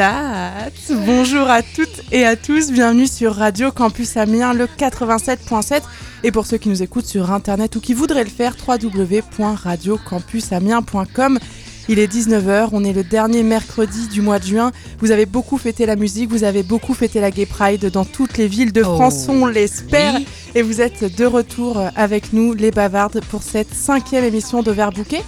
chat Bonjour à toutes et à tous, bienvenue sur Radio Campus Amiens, le 87.7. Et pour ceux qui nous écoutent sur internet ou qui voudraient le faire, www.radiocampusamiens.com. Il est 19h, on est le dernier mercredi du mois de juin. Vous avez beaucoup fêté la musique, vous avez beaucoup fêté la Gay Pride dans toutes les villes de France, Oh, on l'espère. oui. Et vous êtes de retour avec nous, les bavardes, pour cette cinquième émission d'Overbooké.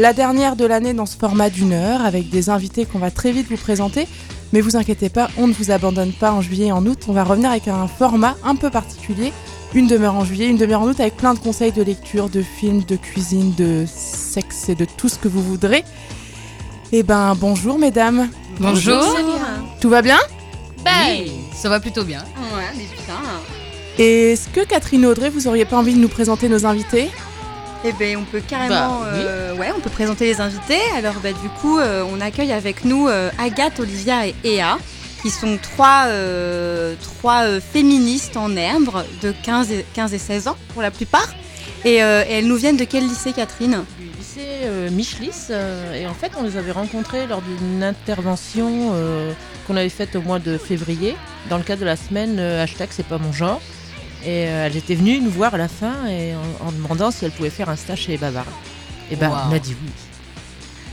La dernière de l'année dans ce format d'une heure, avec des invités qu'on va très vite vous présenter. Mais vous inquiétez pas, on ne vous abandonne pas en juillet et en août. On va revenir avec un format un peu particulier. Une demi-heure en juillet, une demi-heure en août, avec plein de conseils de lecture, de films, de cuisine, de sexe et de tout ce que vous voudrez. Eh ben, bonjour mesdames. Bonjour. Tout va bien? Ben, ça va plutôt bien. Ouais, mais putain. Et Est-ce que Catherine Audrey, vous auriez pas envie de nous présenter nos invités? Eh ben, on peut carrément, Bah, oui. euh, ouais, on peut présenter les invités. Alors, bah, du coup, euh, on accueille avec nous euh, Agathe, Olivia et Ea, qui sont trois, euh, trois euh, féministes en herbe de 15 et, 15 et 16 ans pour la plupart. Et, euh, et elles nous viennent de quel lycée, Catherine? Du lycée euh, Michelis euh, et en fait on les avait rencontrés lors d'une intervention euh, qu'on avait faite au mois de février dans le cadre de la semaine euh, hashtag c'est pas mon genre et euh, elles étaient venues nous voir à la fin et en, en demandant si elles pouvaient faire un stage chez les Bavards. Et ben Wow. on a dit oui.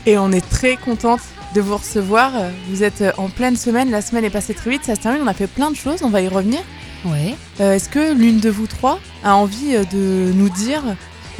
Et on est très contente de vous recevoir. Vous êtes en pleine semaine, la semaine est passée très vite, ça se termine, on a fait plein de choses, on va y revenir. Ouais. Euh, Est-ce que l'une de vous trois a envie euh, de nous dire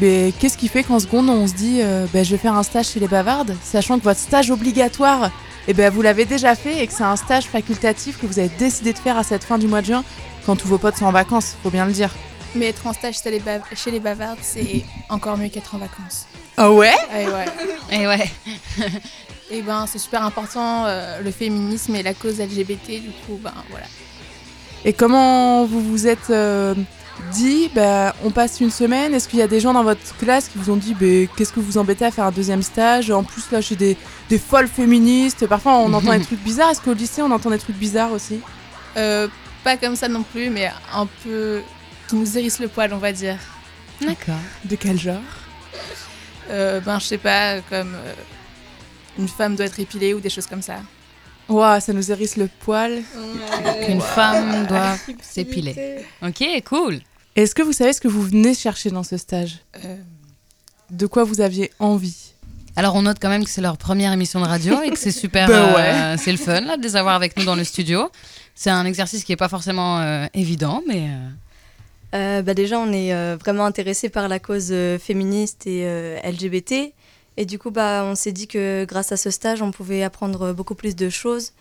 mais qu'est-ce qui fait qu'en seconde on se dit euh, ben, je vais faire un stage chez les bavardes, sachant que votre stage obligatoire, eh ben, vous l'avez déjà fait et que c'est un stage facultatif que vous avez décidé de faire à cette fin du mois de juin quand tous vos potes sont en vacances, faut bien le dire. Mais être en stage chez les, bav- chez les bavardes, c'est encore mieux qu'être en vacances. Ah ouais? Et ouais. Et ouais. Et ben, c'est super important, euh, le féminisme et la cause LGBT, du coup, ben voilà. Et comment vous vous êtes euh, dit, bah, on passe une semaine Est-ce qu'il y a des gens dans votre classe qui vous ont dit, bah, qu'est-ce que vous embêtez à faire un deuxième stage? En plus, là, j'ai des, des folles féministes. Parfois, on entend des trucs bizarres. Est-ce qu'au lycée, on entend des trucs bizarres aussi? Euh, pas comme ça non plus, mais un peu qui nous hérisse le poil, on va dire. D'accord. De quel genre? Euh, ben, je sais pas, comme euh, une femme doit être épilée ou des choses comme ça. Ouah, ça nous hérisse le poil. Qu'une femme doit s'épiler. Ok, cool. Est-ce que vous savez ce que vous venez chercher dans ce stage? Euh, De quoi vous aviez envie? Alors on note quand même que c'est leur première émission de radio et que c'est super, Bah euh, c'est le fun là, de les avoir avec nous dans le studio. C'est un exercice qui est pas forcément euh, évident, mais euh, Euh, bah déjà, on est euh, vraiment intéressé par la cause féministe et LGBT. Et du coup, bah, on s'est dit que grâce à ce stage, on pouvait apprendre beaucoup plus de choses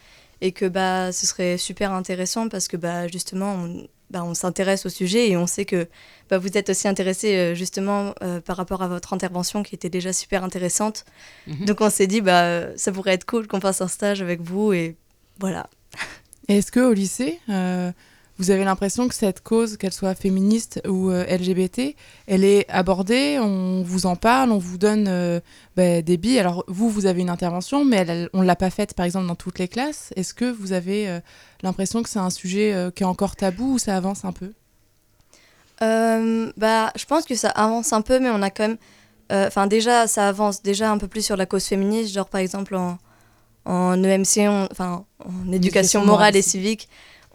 et que bah, ce serait super intéressant parce que bah, justement, on, bah, on s'intéresse au sujet et on sait que bah, vous êtes aussi intéressé justement euh, par rapport à votre intervention qui était déjà super intéressante. Mhm. Donc on s'est dit, bah, ça pourrait être cool qu'on fasse un stage avec vous et voilà. Est-ce que au lycée, euh, vous avez l'impression que cette cause, qu'elle soit féministe ou euh, LGBT, elle est abordée, on vous en parle, on vous donne euh, bah, des billes? Alors vous, vous avez une intervention, mais on ne l'a pas faite par exemple dans toutes les classes. Est-ce que vous avez l'impression que c'est un sujet qui est encore tabou ou ça avance un peu? Bah, je pense que ça avance un peu, mais on a quand même. Enfin, déjà, ça avance déjà un peu plus sur la cause féministe, genre par exemple en, en EMC, on- enfin en éducation morale et civique,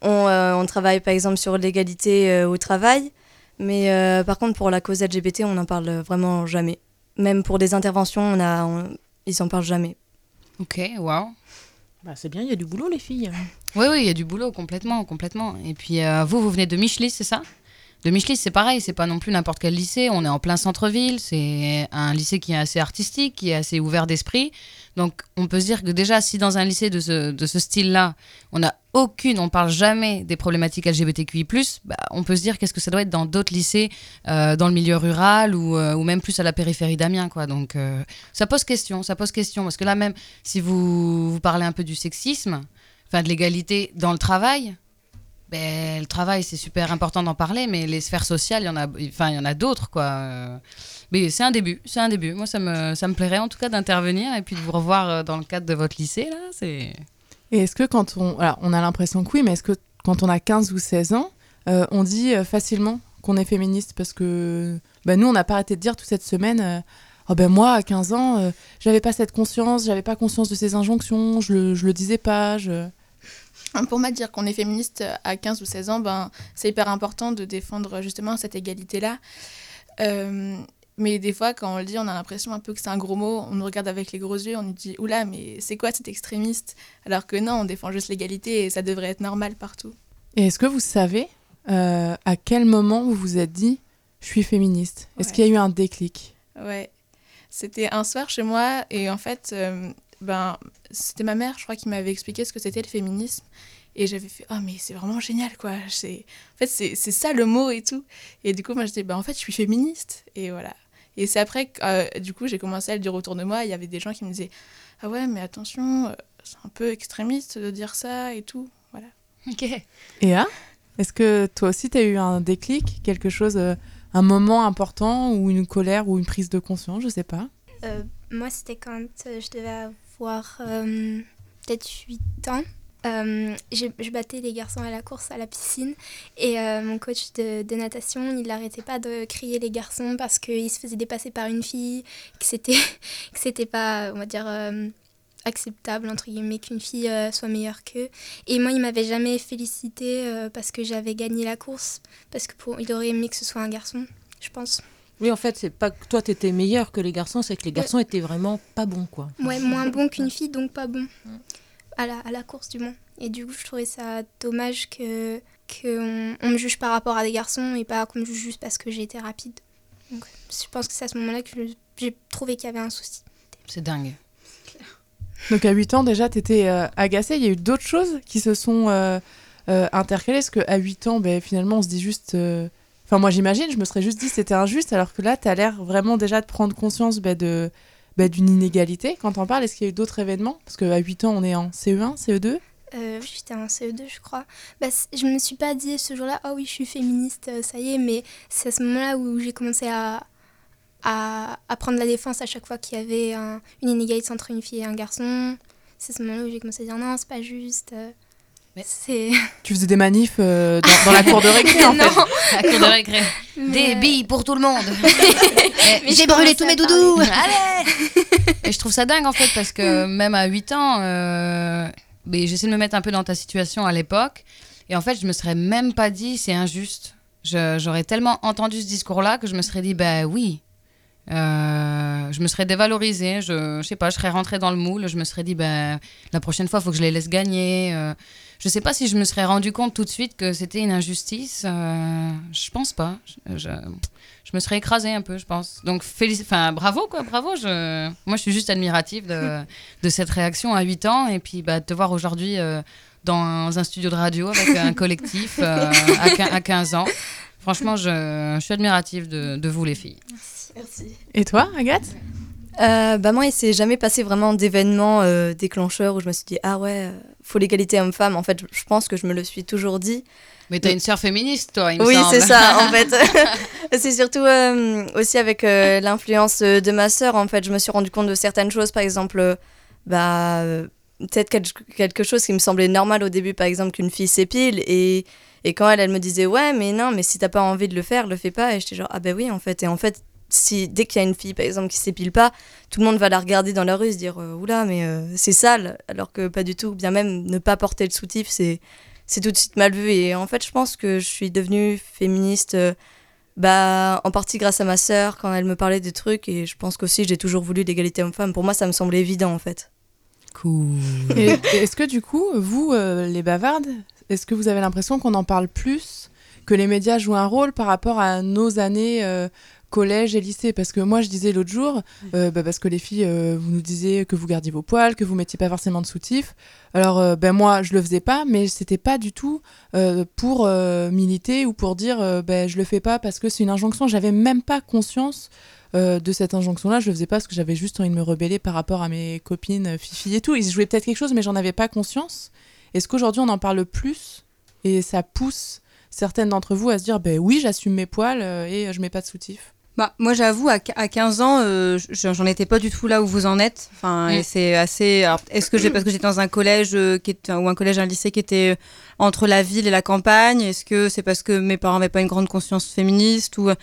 on, euh, on travaille par exemple sur l'égalité euh, au travail. Mais euh, par contre, pour la cause LGBT, on n'en parle vraiment jamais. Même pour des interventions, on a, on- ils n'en parlent jamais. ok, waouh. Bah, c'est bien, il y a du boulot les filles. Oui, oui, il y a du boulot complètement, complètement. Et puis euh, vous, vous venez de Michelis, c'est ça? De Michelis, c'est pareil, c'est pas non plus n'importe quel lycée. On est en plein centre-ville, c'est un lycée qui est assez artistique, qui est assez ouvert d'esprit. Donc on peut se dire que déjà, si dans un lycée de ce, de ce style-là, on n'a aucune, on parle jamais des problématiques LGBTQI+, bah, on peut se dire qu'est-ce que ça doit être dans d'autres lycées, euh, dans le milieu rural ou, euh, ou même plus à la périphérie d'Amiens, quoi. Donc euh, ça pose question, ça pose question, parce que là même, si vous, vous parlez un peu du sexisme, enfin de l'égalité dans le travail. Ben, le travail, c'est super important d'en parler, mais les sphères sociales, il y en a, y en a d'autres, quoi. Mais c'est un début, c'est un début. Moi, ça me, ça me plairait en tout cas d'intervenir et puis de vous revoir euh, dans le cadre de votre lycée, là. C'est. Et est-ce que quand on... Alors, on a l'impression que oui, mais est-ce que quand on a 15 ou 16 ans, euh, on dit euh, facilement qu'on est féministe? Parce que bah, nous, on n'a pas arrêté de dire toute cette semaine, Oh ben moi, à 15 ans, euh, j'avais pas cette conscience, j'avais pas conscience de ces injonctions, je le, je le disais pas. Pour moi, dire qu'on est féministe à 15 ou 16 ans, ben, c'est hyper important de défendre justement cette égalité-là. Euh, mais des fois, quand on le dit, on a l'impression un peu que c'est un gros mot. On nous regarde avec les gros yeux, on nous dit Oula, mais c'est quoi cet extrémiste? Alors que non, on défend juste l'égalité et ça devrait être normal partout. Et est-ce que vous savez euh, à quel moment vous vous êtes dit Je suis féministe? Est-ce Ouais. qu'il y a eu un déclic? Ouais. C'était un soir chez moi et en fait, euh, ben, c'était ma mère, je crois, qui m'avait expliqué ce que c'était le féminisme. Et j'avais fait, oh, mais c'est vraiment génial, quoi. C'est... En fait, c'est, c'est ça le mot et tout. Et du coup, moi, je disais, ben, en fait, je suis féministe. Et voilà. Et c'est après que, euh, du coup, j'ai commencé à le dire autour de moi. Il y avait des gens qui me disaient, ah ouais, mais attention, euh, c'est un peu extrémiste de dire ça et tout. Voilà. Ok. Et ah Est-ce que toi aussi, tu as eu un déclic Quelque chose, euh, un moment important ou une colère ou une prise de conscience Je sais pas. Euh, moi, c'était quand je devais euh, peut-être 8 ans. Euh, je, battais les garçons à la course à la piscine et euh, mon coach de, natation, il n'arrêtait pas de crier les garçons parce qu'ils se faisaient dépasser par une fille, que c'était que c'était pas, on va dire, acceptable entre guillemets qu'une fille soit meilleure qu'eux. Et moi, il m'avait jamais félicité parce que j'avais gagné la course, parce que pour, il aurait aimé que ce soit un garçon, je pense. Oui, en fait, c'est pas que toi, t'étais meilleur que les garçons, c'est que les garçons étaient vraiment pas bons, quoi. Ouais, moins bon qu'une fille, donc pas bon. À la, à la course, du moins. Et du coup, je trouvais ça dommage que qu'on on me juge par rapport à des garçons et pas qu'on me juge juste parce que j'ai été rapide. Donc, je pense que c'est à ce moment-là que j'ai trouvé qu'il y avait un souci. C'est dingue. Donc à 8 ans, déjà, tu étais agacée. Il y a eu d'autres choses qui se sont euh, euh, intercalées. Parce qu'à 8 ans, ben, finalement, on se dit juste. Euh, Enfin, moi, j'imagine, je me serais juste dit c'était injuste. Alors que là, tu as l'air vraiment déjà de prendre conscience ben, de. ben, d'une inégalité quand on parle, est-ce qu'il y a eu d'autres événements? Parce qu'à 8 ans, on est en E CE1, CE2 Euh, j'étais en CE2, je crois. Bah, je me suis pas dit ce jour-là, oh oui, je suis féministe, euh, ça y est, mais c'est à ce moment-là où j'ai commencé à, à, prendre la défense à chaque fois qu'il y avait un- une inégalité entre une fille et un garçon. C'est à ce moment-là où j'ai commencé à dire non, c'est pas juste. Euh, Mais- C'est. Tu faisais des manifs euh, dans, dans la cour de récré, en fait. non, La cour de récré. Des mais- billes pour tout le monde. Mais J'ai brûlé tous mes doudous. Allez Et je trouve ça dingue en fait parce que même à 8 ans, euh, mais j'essaie de me mettre un peu dans ta situation à l'époque. Et en fait, je me serais même pas dit c'est injuste. Je- J'aurais tellement entendu ce discours-là que je me serais dit bah oui. Euh, je me serais dévalorisée, je, je sais pas, je serais rentrée dans le moule, je me serais dit bah, la prochaine fois, il faut que je les laisse gagner. Je sais pas si je me serais rendu compte tout de suite que c'était une injustice. Euh, je pense pas. Je, je, je me serais écrasée un peu, je pense. Donc, félici- enfin, bravo, quoi, bravo. Je... Moi, je suis juste admirative de, de cette réaction à 8 ans. Et puis, bah, de te voir aujourd'hui euh, dans un studio de radio avec un collectif euh, à, à 15 ans. Franchement, je, je suis admirative de, de vous, les filles. Merci. Et toi, Agathe? Euh, bah moi, il s'est jamais passé vraiment d'événement euh, déclencheur où je me suis dit ah ouais, euh, faut l'égalité homme-femme. En fait, je- pense que je me le suis toujours dit. Mais t'as une sœur féministe, toi, il me oui, c'est ça. En fait, c'est surtout euh, aussi avec l'influence de ma sœur. En fait, je me suis rendu compte de certaines choses. Par exemple, bah peut-être quel- quelque chose qui me semblait normal au début. Par exemple, qu'une fille s'épile et et quand elle, elle me disait ouais, mais non, mais si t'as pas envie de le faire, le fais pas. Et j'étais genre ah ben oui, en fait. Et en fait, si dès qu'il y a une fille par exemple qui s'épile pas, tout le monde va la regarder dans la rue et se dire euh, oula, mais euh, c'est sale, alors que pas du tout. Bien même ne pas porter le soutif, c'est c'est tout de suite mal vu. Et en fait, je pense que je suis devenue féministe, euh, bah, en partie grâce à ma sœur quand elle me parlait des trucs. Et je pense qu'aussi j'ai toujours voulu l'égalité homme-femme. Pour moi, ça me semblait évident en fait. Cool. Et est-ce que du coup, vous, euh, les bavardes, est-ce que vous avez l'impression qu'on en parle plus, que les médias jouent un rôle par rapport à nos années euh, collège et lycée Parce que moi, je disais l'autre jour, euh, bah, parce que les filles, euh, vous nous disiez que vous gardiez vos poils, que vous mettiez pas forcément de soutif. Alors, euh, ben moi, je le faisais pas, mais c'était pas du tout pour militer ou pour dire, ben je le fais pas parce que c'est une injonction. J'avais même pas conscience euh, de cette injonction-là. Je le faisais pas parce que j'avais juste envie de me rebeller par rapport à mes copines, fifi et tout. Ils jouaient peut-être quelque chose, mais j'en avais pas conscience. Est-ce qu'aujourd'hui on en parle plus et ça pousse certaines d'entre vous à se dire, ben oui, j'assume mes poils et je mets pas de soutif? Bah, moi, j'avoue, à, qu- à 15 ans, euh, je- j'en étais pas du tout là où vous en êtes. Enfin, Mm. et c'est assez. Est-ce que j'ai parce que j'étais dans un collège euh, qui était, ou un collège, un lycée qui était euh, entre la ville et la campagne Est-ce que c'est parce que mes parents n'avaient pas une grande conscience féministe ou euh,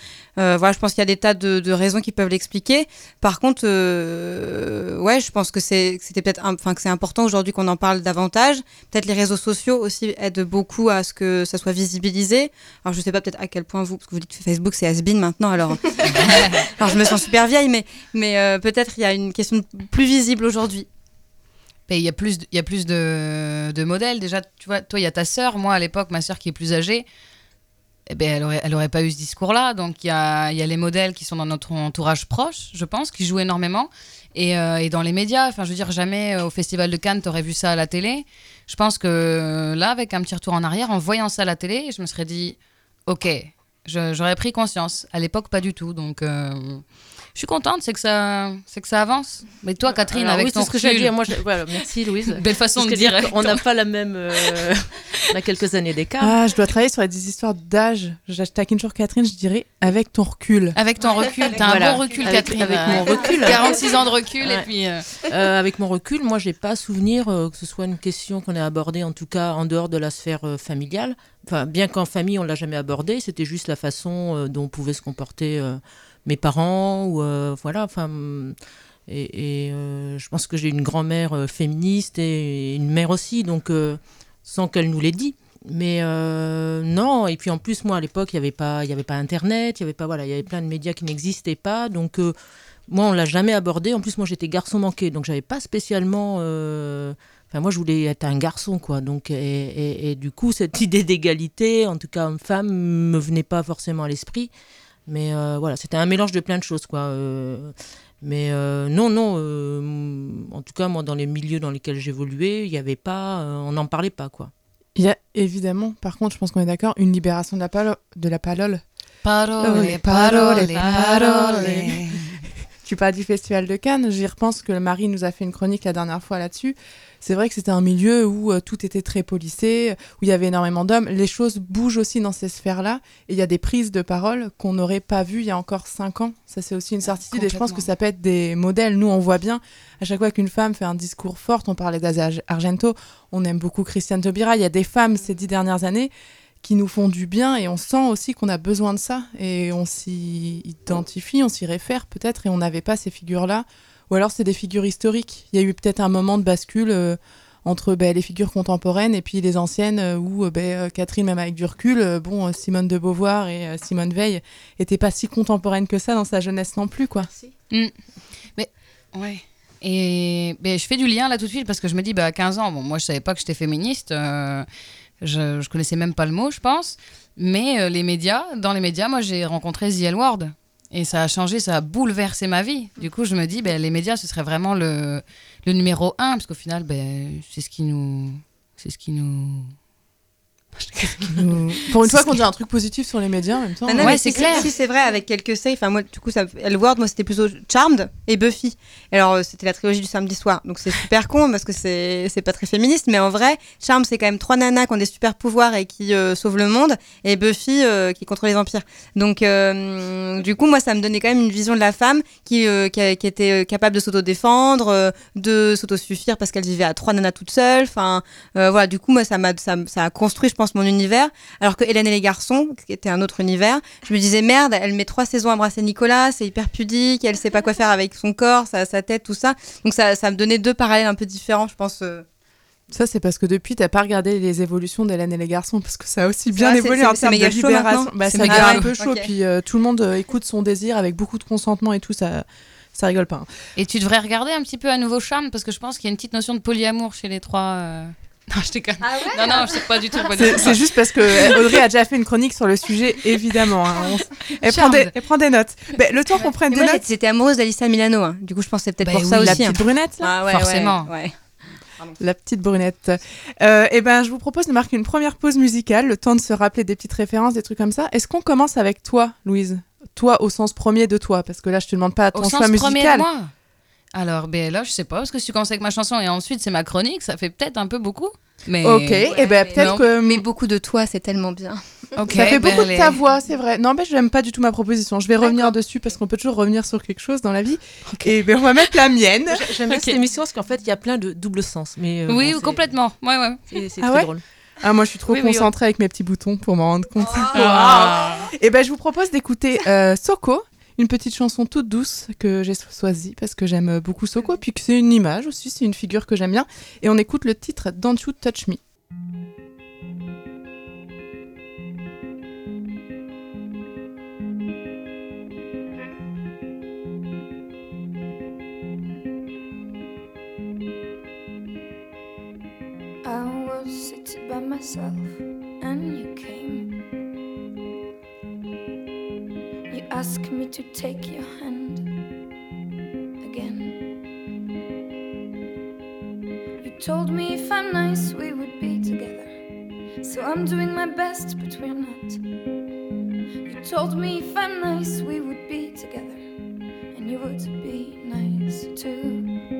voilà, je pense qu'il y a des tas de, de raisons qui peuvent l'expliquer. Par contre, euh, ouais, je pense que c'est c'était peut-être, enfin que c'est important aujourd'hui qu'on en parle davantage. Peut-être les réseaux sociaux aussi aident beaucoup à ce que ça soit visibilisé. Alors je sais pas peut-être à quel point vous, parce que vous dites que Facebook c'est has-been maintenant, alors alors je me sens super vieille, mais, mais euh, peut-être il y a une question plus visible aujourd'hui. Il y a plus, y a plus de, de modèles. Déjà, tu vois, toi, il y a ta sœur. Moi, à l'époque, ma sœur qui est plus âgée, eh ben, elle aurait, elle aurait pas eu ce discours-là. Donc, il y a, y a les modèles qui sont dans notre entourage proche, je pense, qui jouent énormément. Et, euh, et dans les médias, enfin, je veux dire, jamais euh, au Festival de Cannes, t'aurais vu ça à la télé. Je pense que là, avec un petit retour en arrière, en voyant ça à la télé, je me serais dit, ok, j'aurais pris conscience. À l'époque, pas du tout. Donc, euh, je suis contente, c'est que ça, c'est que ça avance. Mais toi, Catherine, Alors, avec oui, ton c'est ce que j'allais recul- dire. Moi, je- voilà, merci Louise. Belle façon de dire. ton- n'a pas la même. euh, on a quelques années d'écart. Ah, je dois travailler sur des histoires d'âge. Je taquine toujours Catherine, je dirais avec ton recul. Avec ton recul, t'as un Voilà. bon recul, Avec- Catherine. avec mon recul. 46 ans de recul, et puis. euh, Euh, avec mon recul, moi, j'ai pas souvenir euh, que ce soit une question qu'on ait abordée, en tout cas en dehors de la sphère euh, familiale. Enfin, bien qu'en famille, on l'a jamais abordé, c'était juste la façon euh, dont pouvaient se comporter euh, mes parents ou euh, voilà. Enfin, et, euh, je pense que j'ai une grand-mère euh, féministe et une mère aussi, donc sans qu'elle nous l'ait dit. Mais non, et puis en plus, moi à l'époque, il n'y avait, pas- y avait pas Internet, il y avait pas voilà, il y avait plein de médias qui n'existaient pas. Donc moi, on l'a jamais abordé. En plus, moi, j'étais garçon manqué, donc j'avais pas spécialement. Enfin, moi, je voulais être un garçon, quoi. Donc, et du coup, cette idée d'égalité, en tout cas homme-femme, me venait pas forcément à l'esprit. Mais euh, voilà, c'était un mélange de plein de choses, quoi. Euh, mais euh, non, non. euh, en tout cas, moi, dans les milieux dans lesquels j'évoluais, il y avait pas, euh, on n'en parlait pas, quoi. Il y a évidemment, par contre, je pense qu'on est d'accord, une libération de la, palo- de la parole. Parole, les parole, parole, parole. Tu parles du Festival de Cannes, j'y repense que Marie nous a fait une chronique la dernière fois là-dessus. C'est vrai que c'était un milieu où euh, tout était très policé, où il y avait énormément d'hommes. Les choses bougent aussi dans ces sphères-là. Et il y a des prises de parole qu'on n'aurait pas vues il y a encore cinq ans. Ça, c'est aussi une certitude. Et je pense que ça peut être des modèles. Nous, on voit bien, à chaque fois qu'une femme fait un discours fort, on parlait d'Aza Argento, on aime beaucoup Christiane Taubira. Il y a des femmes ces dix dernières années qui nous font du bien et on sent aussi qu'on a besoin de ça et on s'y identifie, on s'y réfère peut-être et on n'avait pas ces figures-là. Ou alors c'est des figures historiques. Il y a eu peut-être un moment de bascule euh, entre ben, les figures contemporaines et puis les anciennes euh, où euh, ben, Catherine, même avec du recul, bon, Simone de Beauvoir et euh, Simone Veil n'étaient pas si contemporaines que ça dans sa jeunesse non plus. quoi. Ouais. Et ben, je fais du lien là tout de suite parce que je me dis, bah, à 15 ans, bon, moi je savais pas que j'étais féministe, euh, je, je connaissais même pas le mot, je pense. Mais euh, les médias, dans les médias, moi j'ai rencontré The L Word. Et ça a changé, ça a bouleversé ma vie. Du coup, je me dis, ben, les médias, ce serait vraiment le, numéro un, parce qu'au final, ben, c'est ce qui nous. C'est ce qui nous. Nous- Pour une fois qu'on dit un truc positif sur les médias en même temps. Ah non, Ouais, mais c'est clair. Si, c'est vrai, avec quelques saves. Enfin, moi, du coup, ça, Elward, moi, c'était plutôt Charmed et Buffy. Et alors, euh, c'était la trilogie du samedi soir. Donc, c'est super con parce que c'est c'est pas très féministe. Mais en vrai, Charmed, c'est quand même trois nanas qui ont des super pouvoirs et qui euh, sauvent le monde. Et Buffy, euh, qui contrôle les vampires. Donc, euh, du coup, moi, ça me donnait quand même une vision de la femme qui, euh, qui, a- qui était capable de s'autodéfendre, euh, de s'autosuffire parce qu'elle vivait à trois nanas toute seule. Enfin, euh, voilà, du coup, moi, ça, m'a, ça, ça a construit, je pense, mon univers. Alors que Hélène et les garçons, qui était un autre univers, je me disais merde, elle met trois saisons à embrasser Nicolas, c'est hyper pudique, elle sait pas quoi faire avec son corps, sa, sa tête, tout ça. Donc ça, ça me donnait deux parallèles un peu différents, je pense. euh. Ça, c'est parce que depuis, t'as pas regardé les évolutions d'Hélène et les garçons, parce que ça a aussi bien vrai, évolué en termes de libération. Bah, C'est un peu chaud, puis euh, tout le monde euh, écoute son désir avec beaucoup de consentement et tout, ça, ça rigole pas. hein. Et tu devrais regarder un petit peu à nouveau Charme, parce que je pense qu'il y a une petite notion de polyamour chez les trois. euh. Non, je déconne. Non, non, je sais pas du tout. C'est juste parce que Audrey a déjà fait une chronique sur le sujet, évidemment. hein. Elle, prend des, Charmed. elle prend des notes. Ben, le temps qu'on prenne des moi, notes, j'étais- amoureuse d'Alissa Milano, hein. du coup, je pense que c'est peut-être Bah pour ça la aussi. hein. petite brunette, là. Ah ouais, Forcément. ouais, ouais. La petite brunette. Euh, eh ben, je vous propose de marquer une première pause musicale, le temps de se rappeler des petites références, des trucs comme ça. Est-ce qu'on commence avec toi, Louise? Toi, au sens premier de toi, parce que là, je te demande pas ton Au choix sens premier de musical. moi? Alors, ben là, je sais pas, parce que si tu commences avec ma chanson et ensuite c'est ma chronique, ça fait peut-être un peu beaucoup. Mais Ok, et ben mais peut-être que Mais beaucoup de toi, c'est tellement bien. Ok, Ça fait ben, beaucoup de ta voix, c'est vrai. Non, mais je n'aime pas du tout ma proposition. Je vais revenir dessus parce qu'on peut toujours revenir sur quelque chose dans la vie. Et ben, on va mettre la mienne. J'a- J'aime bien cette émission parce qu'en fait, il y a plein de double sens. Mais euh, Oui, bon, complètement. Ouais, ouais. C'est Ah très ouais drôle. Ah, moi, je suis trop Oui, oui, concentrée avec mes petits boutons pour m'en rendre compte. Ah. Et ben, je vous propose d'écouter euh, Soko, une petite chanson toute douce que j'ai choisie parce que j'aime beaucoup Soko, puis que c'est une image aussi, c'est une figure que j'aime bien. Et on écoute le titre Don't You Touch Me. Asked me to take your hand again. You told me if I'm nice, we would be together. So I'm doing my best, but we're not. You told me if I'm nice, we would be together. And you would be nice too.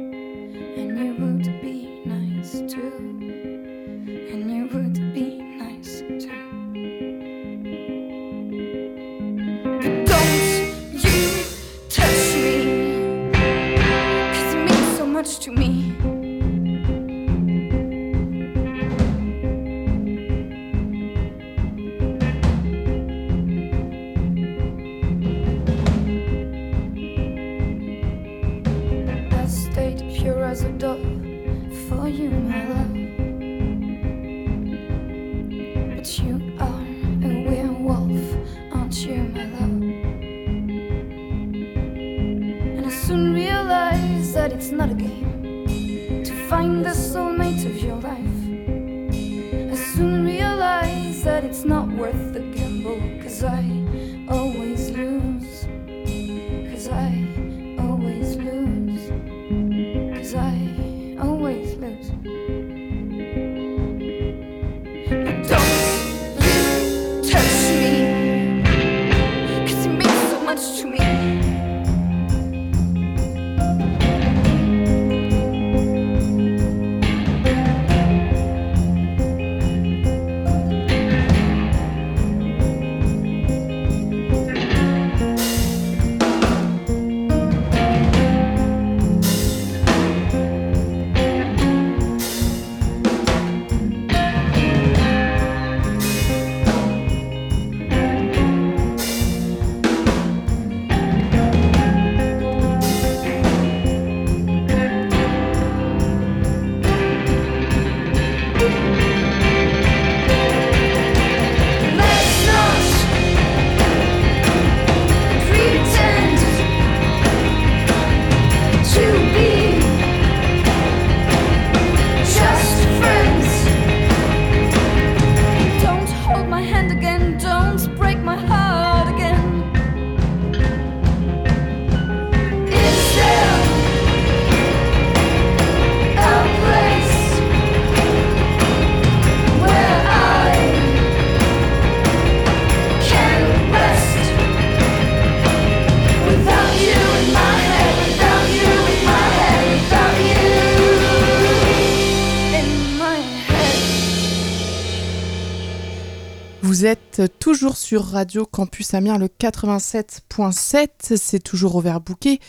Toujours sur Radio Campus Amiens, le 87.7. C'est toujours overbooké.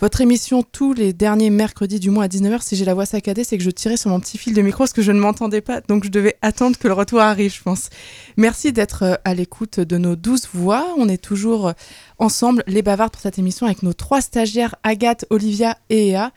Votre émission tous les derniers mercredis du mois à 19h. Si j'ai la voix saccadée, c'est que je tirais sur mon petit fil de micro parce que je ne m'entendais pas. Donc je devais attendre que le retour arrive, je pense. Merci d'être euh, à l'écoute de nos douze voix. On est toujours euh, ensemble, les bavardes, pour cette émission avec nos trois stagiaires, Agathe, Olivia et Ea.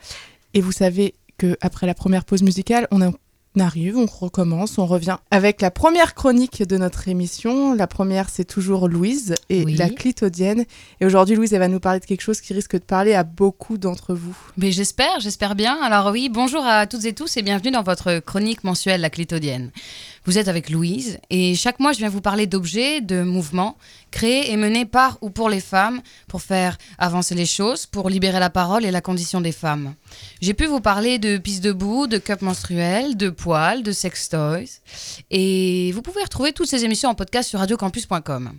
Et vous savez que après la première pause musicale, on a on arrive, on recommence, on revient avec la première chronique de notre émission. La première, c'est toujours Louise et Oui. la clitodienne. Et aujourd'hui, Louise, elle va nous parler de quelque chose qui risque de parler à beaucoup d'entre vous. Mais j'espère, j'espère bien. Alors oui, bonjour à toutes et tous et bienvenue dans votre chronique mensuelle La Clitodienne. Vous êtes avec Louise et chaque mois je viens vous parler d'objets, de mouvements créés et menés par ou pour les femmes pour faire avancer les choses, pour libérer la parole et la condition des femmes. J'ai pu vous parler de pistes debout, de cups menstruels, de poils, de sex toys et vous pouvez retrouver toutes ces émissions en podcast sur radiocampus.com.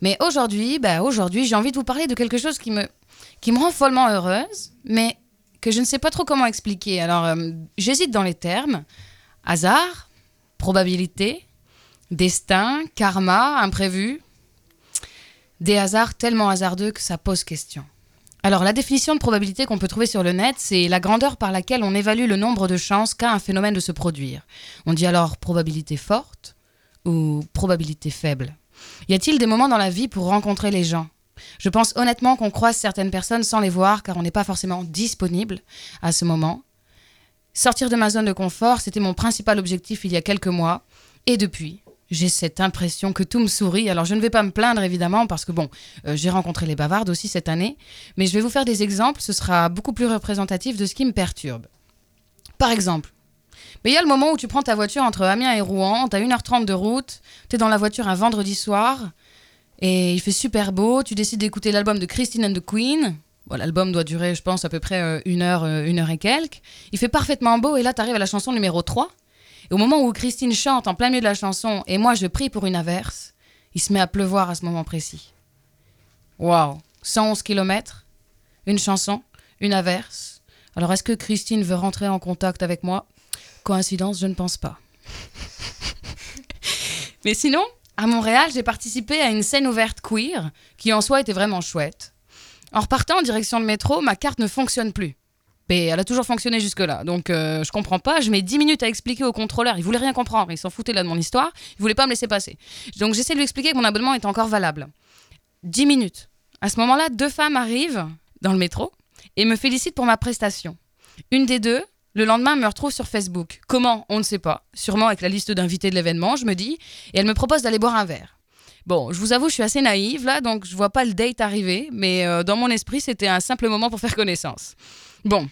Mais aujourd'hui, bah aujourd'hui, j'ai envie de vous parler de quelque chose qui me qui me rend follement heureuse, mais que je ne sais pas trop comment expliquer. Alors, euh, j'hésite dans les termes. Hasard, probabilité, Destin, karma, imprévu. Des hasards tellement hasardeux que ça pose question. Alors, la définition de probabilité qu'on peut trouver sur le net, c'est la grandeur par laquelle on évalue le nombre de chances qu'a un phénomène de se produire. On dit alors probabilité forte ou probabilité faible. Y a-t-il des moments dans la vie pour rencontrer les gens? Je pense honnêtement qu'on croise certaines personnes sans les voir car on n'est pas forcément disponible à ce moment. Sortir de ma zone de confort, c'était mon principal objectif il y a quelques mois. Et depuis, j'ai cette impression que tout me sourit. Alors je ne vais pas me plaindre évidemment parce que bon, euh, j'ai rencontré les bavardes aussi cette année, mais je vais vous faire des exemples, ce sera beaucoup plus représentatif de ce qui me perturbe. Par exemple, mais il y a le moment où tu prends ta voiture entre Amiens et Rouen, t'as 1h30 de route, t'es dans la voiture un vendredi soir, et il fait super beau, tu décides d'écouter l'album de Christine and the Queen. L'album doit durer, je pense, à peu près euh, une heure, euh, une heure et quelques. Il fait parfaitement beau, et là, t'arrives à la chanson numéro 3. Et au moment où Christine chante en plein milieu de la chanson, et moi, je prie pour une averse, il se met à pleuvoir à ce moment précis. Waouh 111 km, une chanson, une averse. Alors, est-ce que Christine veut rentrer en contact avec moi? Coïncidence, je ne pense pas. Mais sinon, à Montréal, j'ai participé à une scène ouverte queer qui en soi était vraiment chouette. En repartant en direction le métro, ma carte ne fonctionne plus. Mais elle a toujours fonctionné jusque-là, donc euh, je comprends pas. Je mets 10 minutes à expliquer au contrôleur. Il voulait rien comprendre, il s'en foutait là de mon histoire. Il voulait pas me laisser passer. Donc j'essaie de lui expliquer que mon abonnement est encore valable. 10 minutes. À ce moment-là, deux femmes arrivent dans le métro et me félicitent pour ma prestation. Une des deux, le lendemain, me retrouve sur Facebook. Comment? On ne sait pas. Sûrement avec la liste d'invités de l'événement, je me dis. Et elle me propose d'aller boire un verre. Bon, je vous avoue, je suis assez naïve là, donc je vois pas le date arriver, mais euh, dans mon esprit, c'était un simple moment pour faire connaissance. Bon.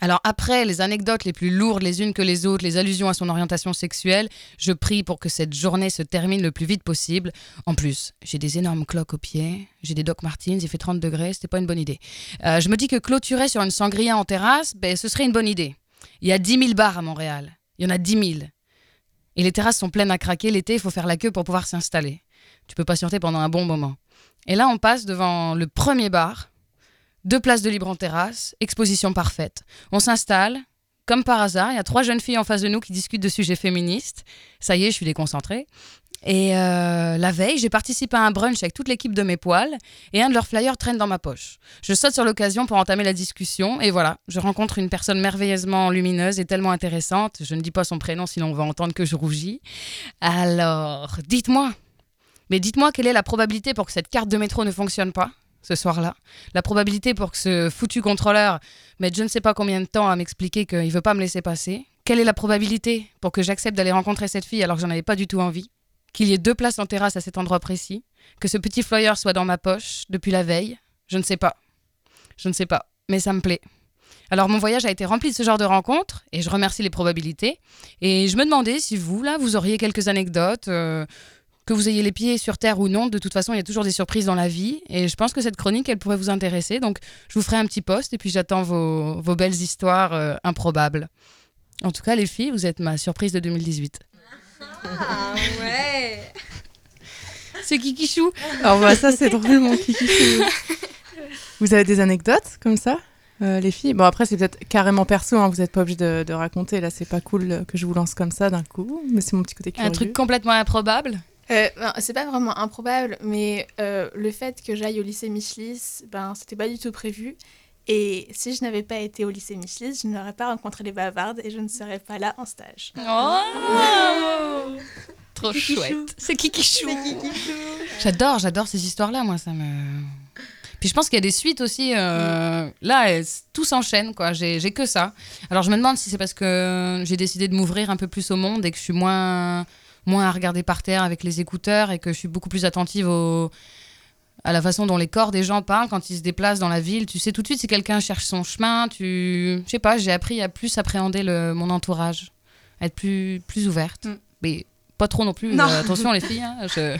Alors après les anecdotes les plus lourdes les unes que les autres, les allusions à son orientation sexuelle, je prie pour que cette journée se termine le plus vite possible. En plus, j'ai des énormes cloques aux pieds, j'ai des Doc Martens, il fait 30 degrés, c'était pas une bonne idée. Euh, je me dis que clôturer sur une sangria en terrasse, ben, ce serait une bonne idée. Il y a 10 000 bars à Montréal. Il y en a 10 000. Et les terrasses sont pleines à craquer. L'été, il faut faire la queue pour pouvoir s'installer. Tu peux patienter pendant un bon moment. Et là, on passe devant le premier bar. Deux places de libre en terrasse, exposition parfaite. On s'installe. Comme par hasard, il y a trois jeunes filles en face de nous qui discutent de sujets féministes. Ça y est, je suis déconcentrée. Et euh, la veille, j'ai participé à un brunch avec toute l'équipe de mes poils et un de leurs flyers traîne dans ma poche. Je saute sur l'occasion pour entamer la discussion et voilà, je rencontre une personne merveilleusement lumineuse et tellement intéressante. Je ne dis pas son prénom sinon on va entendre que je rougis. Alors, dites-moi, mais dites-moi quelle est la probabilité pour que cette carte de métro ne fonctionne pas ce soir-là? La probabilité pour que ce foutu contrôleur mette je ne sais pas combien de temps à m'expliquer qu'il ne veut pas me laisser passer? Quelle est la probabilité pour que j'accepte d'aller rencontrer cette fille alors que j'en avais pas du tout envie? Qu'il y ait deux places en terrasse à cet endroit précis? Que ce petit flyer soit dans ma poche depuis la veille? Je ne sais pas. Je ne sais pas. Mais ça me plaît. Alors mon voyage a été rempli de ce genre de rencontres et je remercie les probabilités. Et je me demandais si vous, là, vous auriez quelques anecdotes. euh, que vous ayez les pieds sur terre ou non, de toute façon, il y a toujours des surprises dans la vie. Et je pense que cette chronique, elle pourrait vous intéresser. Donc, je vous ferai un petit post et puis j'attends vos, vos belles histoires euh, improbables. En tout cas, les filles, vous êtes ma surprise de 2018. Ah ouais C'est Kikichou. Alors bah, ça c'est drôle mon kiki. Vous avez des anecdotes comme ça euh, les filles? Bon après c'est peut-être carrément perso, hein, vous n'êtes pas obligé de, de raconter, là c'est pas cool euh, que je vous lance comme ça d'un coup, mais c'est mon petit côté curieux. Un truc complètement improbable? Euh, ben, c'est pas vraiment improbable, mais euh, le fait que j'aille au lycée Michelis, ben, c'était pas du tout prévu. Et si je n'avais pas été au lycée Michelis, je n'aurais pas rencontré les bavardes et je ne serais pas là en stage. Oh Trop chouette. C'est Kikichou. J'adore, j'adore ces histoires-là, moi, ça me... Puis je pense qu'il y a des suites aussi. euh, Là, elles- tout s'enchaîne, quoi. J'ai j'ai que ça. Alors je me demande si c'est parce que j'ai décidé de m'ouvrir un peu plus au monde et que je suis moins, moins à regarder par terre avec les écouteurs et que je suis beaucoup plus attentive au, à la façon dont les corps des gens parlent quand ils se déplacent dans la ville. Tu sais tout de suite si quelqu'un cherche son chemin. Tu, je sais pas, j'ai appris à plus appréhender le, mon entourage, à être plus, plus ouverte. Mm. Mais pas trop non plus. Non. euh, attention les filles. Hein, je...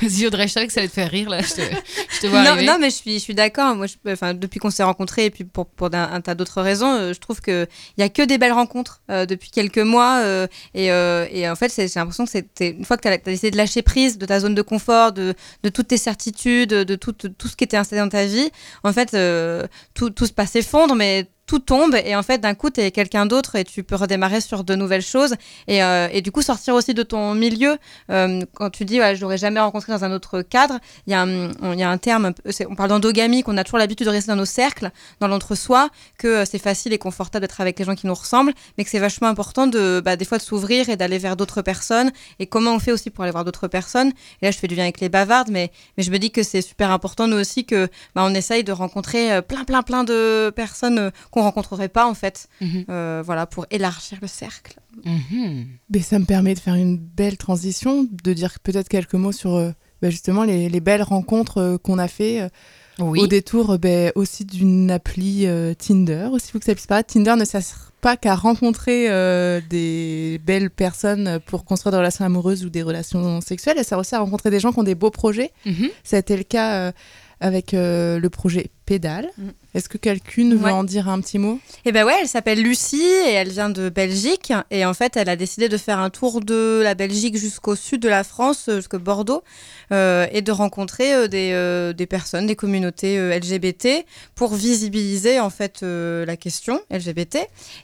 Vas-y Audrey, je savais que ça allait te faire rire là. Je te, je te vois non, mais je suis, je suis d'accord. Moi, je- enfin, depuis qu'on s'est rencontrés et puis pour, pour un, un tas d'autres raisons, euh, je trouve qu'il n'y a que des belles rencontres euh, depuis quelques mois. euh, et, et en fait, j'ai l'impression que c'était une fois que tu as, décidé de lâcher prise de ta zone de confort, de, de toutes tes certitudes, de tout, tout ce qui était installé dans ta vie, en fait, tout, tout se passe s'effondre, mais tout tombe et en fait d'un coup tu es quelqu'un d'autre et tu peux redémarrer sur de nouvelles choses et, euh, et du coup sortir aussi de ton milieu. Euh, quand tu dis ouais, je l'aurais jamais rencontré dans un autre cadre il y, a un- il y a un terme on parle d'endogamie qu'on a toujours l'habitude de rester dans nos cercles dans l'entre-soi que euh, c'est facile et confortable d'être avec les gens qui nous ressemblent mais que c'est vachement important de bah, des fois de s'ouvrir et d'aller vers d'autres personnes et comment on fait aussi pour aller voir d'autres personnes. Et là je fais du lien avec les bavardes mais, mais je me dis que c'est super important nous aussi que bah, on essaye de rencontrer plein plein plein de personnes qu'on rencontrerait pas en fait Mhm. euh, voilà pour élargir le cercle Mhm. Mais ça me permet de faire une belle transition, de dire peut-être quelques mots sur euh, bah, justement les, les belles rencontres euh, qu'on a fait euh, Oui. au détour euh, bah, aussi d'une appli euh, Tinder. Aussi faut que ça puisse pas. Tinder ne sert pas qu'à rencontrer euh, des belles personnes pour construire des relations amoureuses ou des relations sexuelles. Elle sert aussi à rencontrer des gens qui ont des beaux projets. Mhm. Ça a été le cas euh, avec euh, le projet Pédale. Mm. Est-ce que quelqu'une veut Ouais. en dire un petit mot? Et ben ouais, elle s'appelle Lucie et elle vient de Belgique. Et en fait, elle a décidé de faire un tour de la Belgique jusqu'au sud de la France, euh, jusqu'au Bordeaux, euh, et de rencontrer euh, des, euh, des personnes, des communautés LGBT pour visibiliser en fait la question LGBT.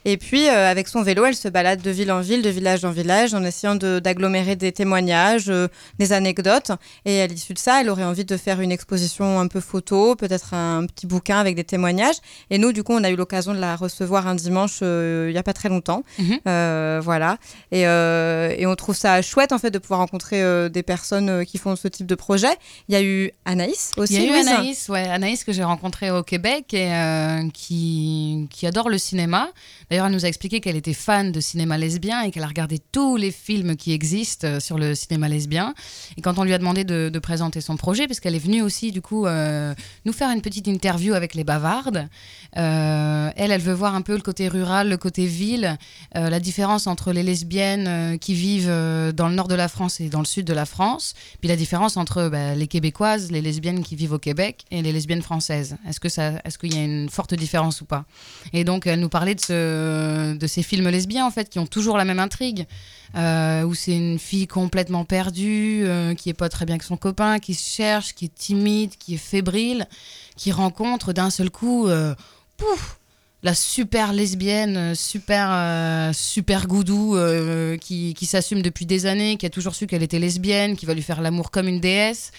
Et puis, avec son vélo, elle se balade de ville en ville, de village en village, en essayant de- d'agglomérer des témoignages, des anecdotes. Et à l'issue de ça, elle aurait envie de faire une exposition un peu photo, peut-être un petit bouquin avec des témoignages. Et nous, du coup, on a eu l'occasion de la recevoir un dimanche euh, il y a pas très longtemps. Mhm. Euh, voilà. Et, euh, et on trouve ça chouette, en fait, de pouvoir rencontrer des personnes qui font ce type de projet. Il y a eu Anaïs aussi. Il y a eu. Anaïs, ouais, Anaïs que j'ai rencontrée au Québec et qui, qui adore le cinéma. D'ailleurs, elle nous a expliqué qu'elle était fan de cinéma lesbien et qu'elle a regardé tous les films qui existent sur le cinéma lesbien. Et quand on lui a demandé de, de présenter son projet, parce qu'elle est venue aussi, du coup, euh, nous faire une petite interview avec les bavardes, euh, elle, elle veut voir un peu le côté rural, le côté ville, euh, la différence entre les lesbiennes euh, qui vivent dans le nord de la France et dans le sud de la France, puis la différence entre bah, les québécoises, les lesbiennes qui vivent au Québec et les lesbiennes françaises. Est-ce que ça, est-ce qu'il y a une forte différence ou pas? Et donc elle nous parlait de, ce, de ces films lesbiens en fait qui ont toujours la même intrigue, où c'est une fille complètement perdue, qui est pas très bien que son copain, qui se cherche, qui est timide, qui est fébrile, qui rencontre d'un seul coup, euh, pouf, la super lesbienne, euh, super, euh, super goudou, qui, qui s'assume depuis des années, qui a toujours su qu'elle était lesbienne, qui va lui faire l'amour comme une déesse.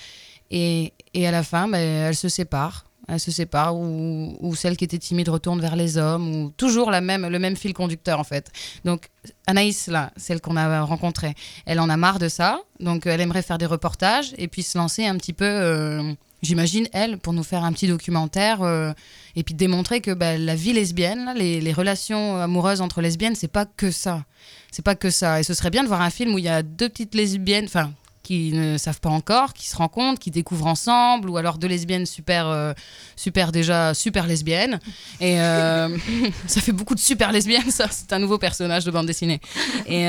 Et, et à la fin, ben, elle se sépare. Elle se sépare, ou, ou celle qui était timide retourne vers les hommes, ou toujours la même, le même fil conducteur en fait. Donc Anaïs, là, celle qu'on a rencontrée, elle en a marre de ça, donc elle aimerait faire des reportages et puis se lancer un petit peu, j'imagine, elle, pour nous faire un petit documentaire euh, et puis démontrer que bah, la vie lesbienne, les, relations amoureuses entre lesbiennes, c'est pas que ça. C'est pas que ça. Et ce serait bien de voir un film où il y a deux petites lesbiennes, enfin, qui ne savent pas encore, qui se rencontrent, qui découvrent ensemble, ou alors deux lesbiennes super, euh, super déjà super lesbiennes. Et euh, ça fait beaucoup de super lesbiennes, ça. C'est un nouveau personnage de bande dessinée. Et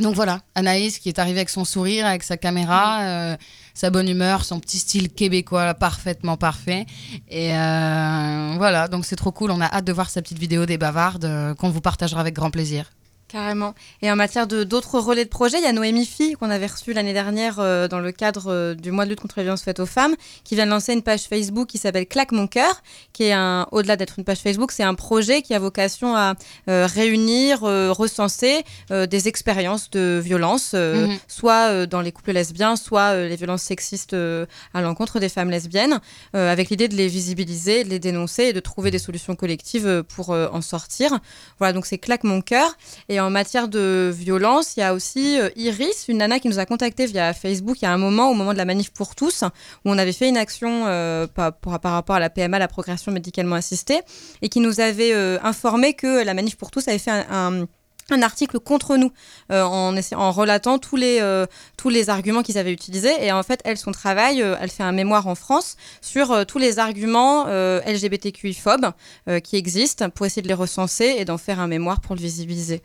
donc voilà, Anaïs qui est arrivée avec son sourire, avec sa caméra, sa bonne humeur, son petit style québécois parfaitement parfait. Et euh, voilà, donc c'est trop cool. On a hâte de voir sa petite vidéo des bavardes euh, qu'on vous partagera avec grand plaisir. Carrément. Et en matière de d'autres relais de projet, il y a Noémie Fille qu'on avait reçue l'année dernière euh, dans le cadre euh, du mois de lutte contre les violences faites aux femmes, qui vient de lancer une page Facebook qui s'appelle Claque mon cœur, qui est un au-delà d'être une page Facebook, c'est un projet qui a vocation à euh, réunir, recenser des expériences de violence, Mhm. soit dans les couples lesbiens, soit les violences sexistes à l'encontre des femmes lesbiennes, avec l'idée de les visibiliser, de les dénoncer et de trouver des solutions collectives pour en sortir. Voilà, donc c'est Claque mon cœur. Et en matière de violence, il y a aussi euh, Iris, une nana qui nous a contacté via Facebook il y a un moment, au moment de la manif pour tous, où on avait fait une action euh, par, rapport à la PMA, la progression médicalement assistée, et qui nous avait euh, informé que la manif pour tous avait fait un- un article contre nous euh, en, relatant tous les, euh, tous les arguments qu'ils avaient utilisés. Et en fait, elle, son travail, euh, elle fait un mémoire en France sur tous les arguments LGBTQI-phobes qui existent pour essayer de les recenser et d'en faire un mémoire pour le visibiliser.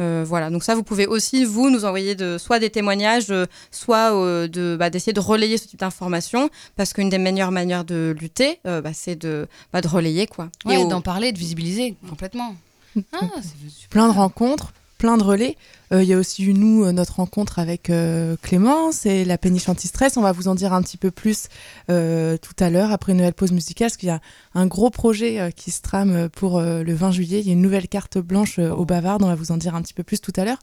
Euh, voilà, donc ça, vous pouvez aussi, vous, nous envoyer de, soit des témoignages, euh, soit euh, de, bah, d'essayer de relayer ce type d'informations, parce qu'une des meilleures manières de lutter, bah, c'est de, bah, de relayer, quoi. Ouais, Et au- d'en parler, de visibiliser complètement. Ah. Plein de rencontres, plein de relais. Euh, Il y a aussi eu, nous, euh, notre rencontre avec euh, Clémence et la péniche anti-stress. On va vous en dire un petit peu plus euh, tout à l'heure, après une nouvelle pause musicale, parce qu'il y a un gros projet euh, qui se trame pour euh, le 20 juillet. Il y a une nouvelle carte blanche euh, au Bavard. On va vous en dire un petit peu plus tout à l'heure.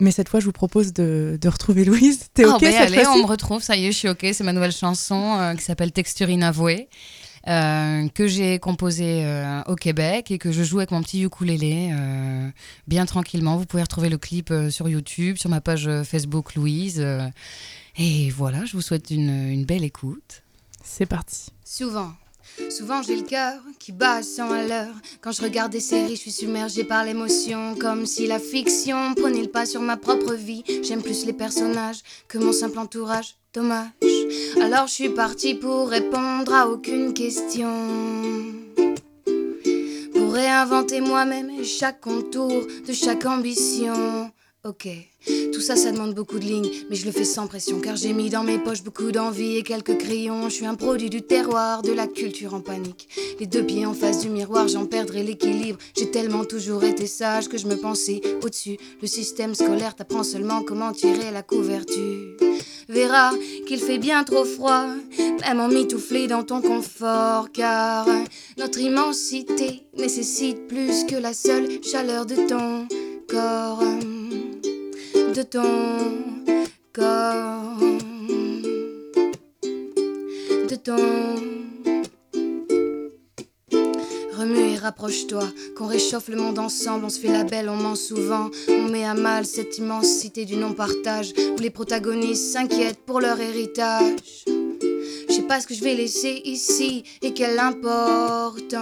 Mais cette fois, je vous propose de, de retrouver Louise. T'es Ah, OK ben, cette allez, on me retrouve, ça y est, je suis OK. C'est ma nouvelle chanson euh, qui s'appelle Texture inavouée, euh, que j'ai composée euh, au Québec et que je joue avec mon petit ukulélé euh, bien tranquillement. Vous pouvez retrouver le clip euh, sur YouTube, sur ma page euh, Facebook Louise. euh, et voilà, je vous souhaite une, une belle écoute. C'est parti. Souvent, souvent j'ai le cœur qui bat 100 à l'heure. Quand je regarde des séries, je suis submergée par l'émotion. Comme si la fiction prenait le pas sur ma propre vie. J'aime plus les personnages que mon simple entourage. Dommage. Alors je suis partie pour répondre à aucune question. Pour réinventer moi-même chaque contour de chaque ambition. Ok, tout ça, ça demande beaucoup de lignes, mais je le fais sans pression car j'ai mis dans mes poches beaucoup d'envie et quelques crayons. Je suis un produit du terroir, de la culture en panique. Les deux pieds en face du miroir, j'en perdrai l'équilibre. J'ai tellement toujours été sage que je me pensais au-dessus. Le système scolaire t'apprend seulement comment tirer la couverture. Verra qu'il fait bien trop froid, même en mitouflé dans ton confort, car notre immensité nécessite plus que la seule chaleur de ton corps de ton corps, de ton. Remue et rapproche-toi, qu'on réchauffe le monde ensemble, on se fait la belle, on ment souvent, on met à mal cette immensité du non-partage, où les protagonistes s'inquiètent pour leur héritage. Je sais pas ce que je vais laisser ici et quelle importance.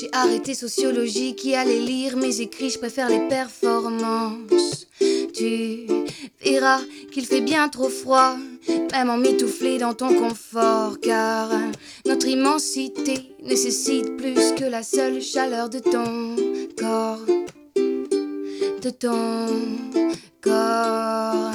J'ai arrêté sociologie qui allait lire mes écrits, je préfère les performances. Tu verras qu'il fait bien trop froid, même en mitouflé dans ton confort, car notre immensité nécessite plus que la seule chaleur de ton corps, de ton corps,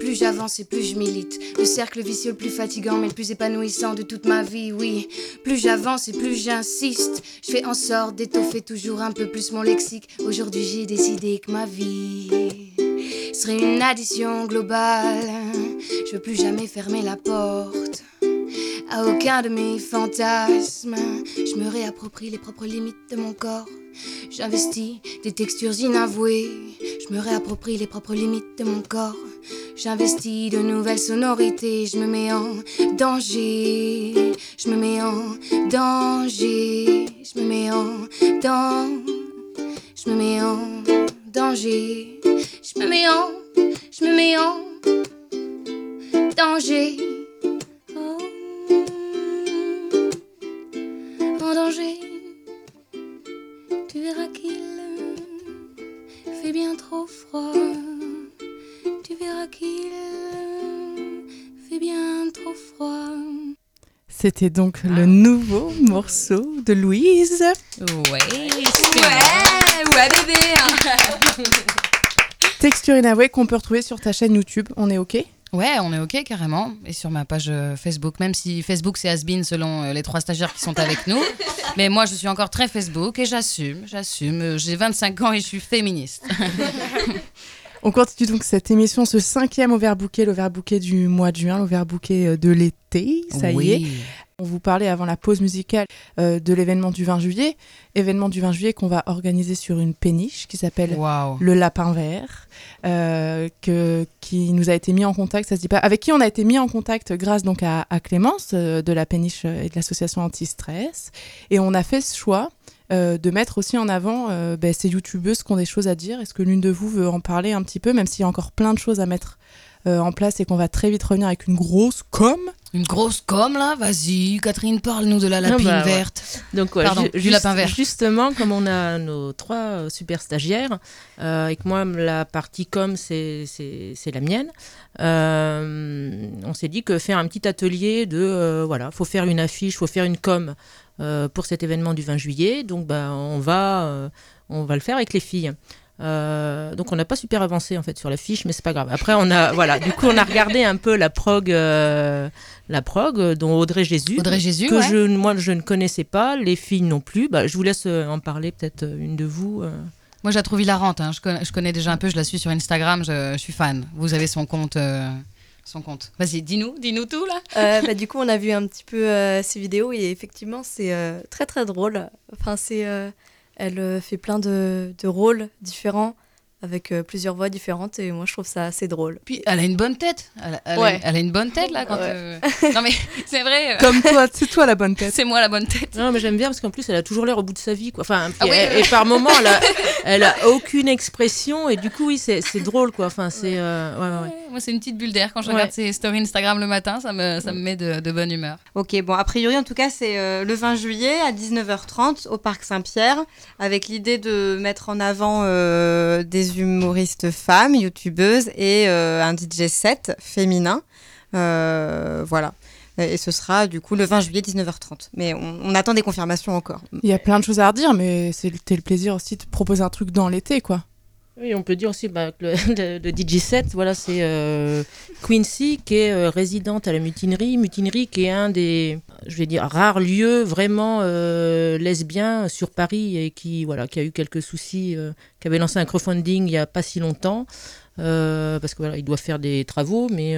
plus j'avance et plus je milite. Le cercle vicieux le plus fatigant mais le plus épanouissant de toute ma vie, oui. Plus j'avance et plus j'insiste. Je fais en sorte d'étoffer toujours un peu plus mon lexique. Aujourd'hui j'ai décidé que ma vie serait une addition globale. Je veux plus jamais fermer la porte à aucun de mes fantasmes. Je me réapproprie les propres limites de mon corps. J'investis des textures inavouées. Je me réapproprie les propres limites de mon corps. J'investis de nouvelles sonorités. Je me mets en danger. Je me mets en danger. Je me mets en danger. Je me mets en danger. Je me mets en. Je me mets en C'était donc le nouveau morceau de Louise. Ouais, ouais bébé. Texture inavouée qu'on peut retrouver sur ta chaîne YouTube. On est OK? Ouais, on est OK carrément. Et sur ma page euh, Facebook, même si Facebook c'est has-been selon euh, les trois stagiaires qui sont avec nous. Mais moi je suis encore très Facebook et j'assume, j'assume. Euh, J'ai 25 ans et je suis féministe. On continue donc cette émission, ce cinquième overbooké, l'overbooké du mois de juin, l'overbooké euh, de l'été, ça y est. On vous parlait avant la pause musicale euh, de l'événement du 20 juillet, événement du 20 juillet qu'on va organiser sur une péniche qui s'appelle le Lapin Vert, euh, que, qui nous a été mis en contact, ça se dit pas, avec qui on a été mis en contact grâce donc à, à Clémence euh, de la péniche et de l'association Anti-Stress, et on a fait ce choix euh, de mettre aussi en avant euh, ben, ces youtubeuses qui ont des choses à dire. Est-ce que l'une de vous veut en parler un petit peu, même s'il y a encore plein de choses à mettre euh, en place et qu'on va très vite revenir avec une grosse com? Une grosse com là, vas-y, Catherine, parle-nous de la Non, lapine bah, ouais. verte. Donc, ouais, Pardon, ju- du lapin vert. Justement, comme on a nos trois super stagiaires, euh, et que moi, la partie com, c'est la mienne, euh, on s'est dit que faire un petit atelier de, euh, voilà, faut faire une affiche, faut faire une com euh, pour cet événement du 20 juillet. Donc, bah, on va, euh, on va le faire avec les filles. Euh, donc on n'a pas super avancé en fait sur la fiche, mais c'est pas grave. Après on a voilà, du coup on a regardé un peu la prog, euh, la prog dont Audrey Jésus, Audrey Jésus, que ouais. je moi je ne connaissais pas, les filles non plus. Bah, je vous laisse en parler peut-être une de vous. euh. Moi, je la trouve hilarante. hein. Je, connais, je connais déjà un peu, je la suis sur Instagram, je, je suis fan. Vous avez son compte. Son compte. Vas-y, dis-nous, dis-nous tout là. Euh, bah, du coup, on a vu un petit peu euh, ses vidéos et effectivement, c'est euh, très très drôle. Enfin, c'est, euh, elle fait plein de, de rôles différents avec euh, plusieurs voix différentes et moi, je trouve ça assez drôle. Puis elle a une bonne tête. Elle, a- elle a- Ouais. elle a une bonne tête là quand. Ouais. euh, Non mais c'est vrai. euh, Comme toi, c'est toi la bonne tête. C'est moi la bonne tête. Non mais j'aime bien parce qu'en plus elle a toujours l'air au bout de sa vie quoi. Enfin Ah oui, elle- oui. et par moments elle a, elle a aucune expression et du coup oui c'est c'est drôle quoi. Enfin c'est euh, ouais, ouais, ouais. Ouais, Moi, c'est une petite bulle d'air quand je Ouais. regarde ses stories Instagram le matin, ça me, ça me met de, de bonne humeur. Ok, bon, a priori, en tout cas, c'est euh, le 20 juillet à 19h30 au Parc Saint-Pierre, avec l'idée de mettre en avant euh, humoristes femmes, youtubeuses, et euh, un DJ set féminin. Euh, voilà. Et ce sera du coup le 20 juillet 19h30. Mais on, on attend des confirmations encore. Il y a plein de choses à redire, mais c'était le plaisir aussi de proposer un truc dans l'été, quoi. Oui, on peut dire aussi bah, que le, le- DJ voilà, c'est euh, Quincy qui est euh, résidente à la mutinerie. Mutinerie qui est un des, je vais dire, rares lieux vraiment euh, lesbiens sur Paris et qui, voilà, qui a eu quelques soucis, qui avait lancé un crowdfunding il n'y a pas si longtemps. parce que voilà, il doit faire des travaux, mais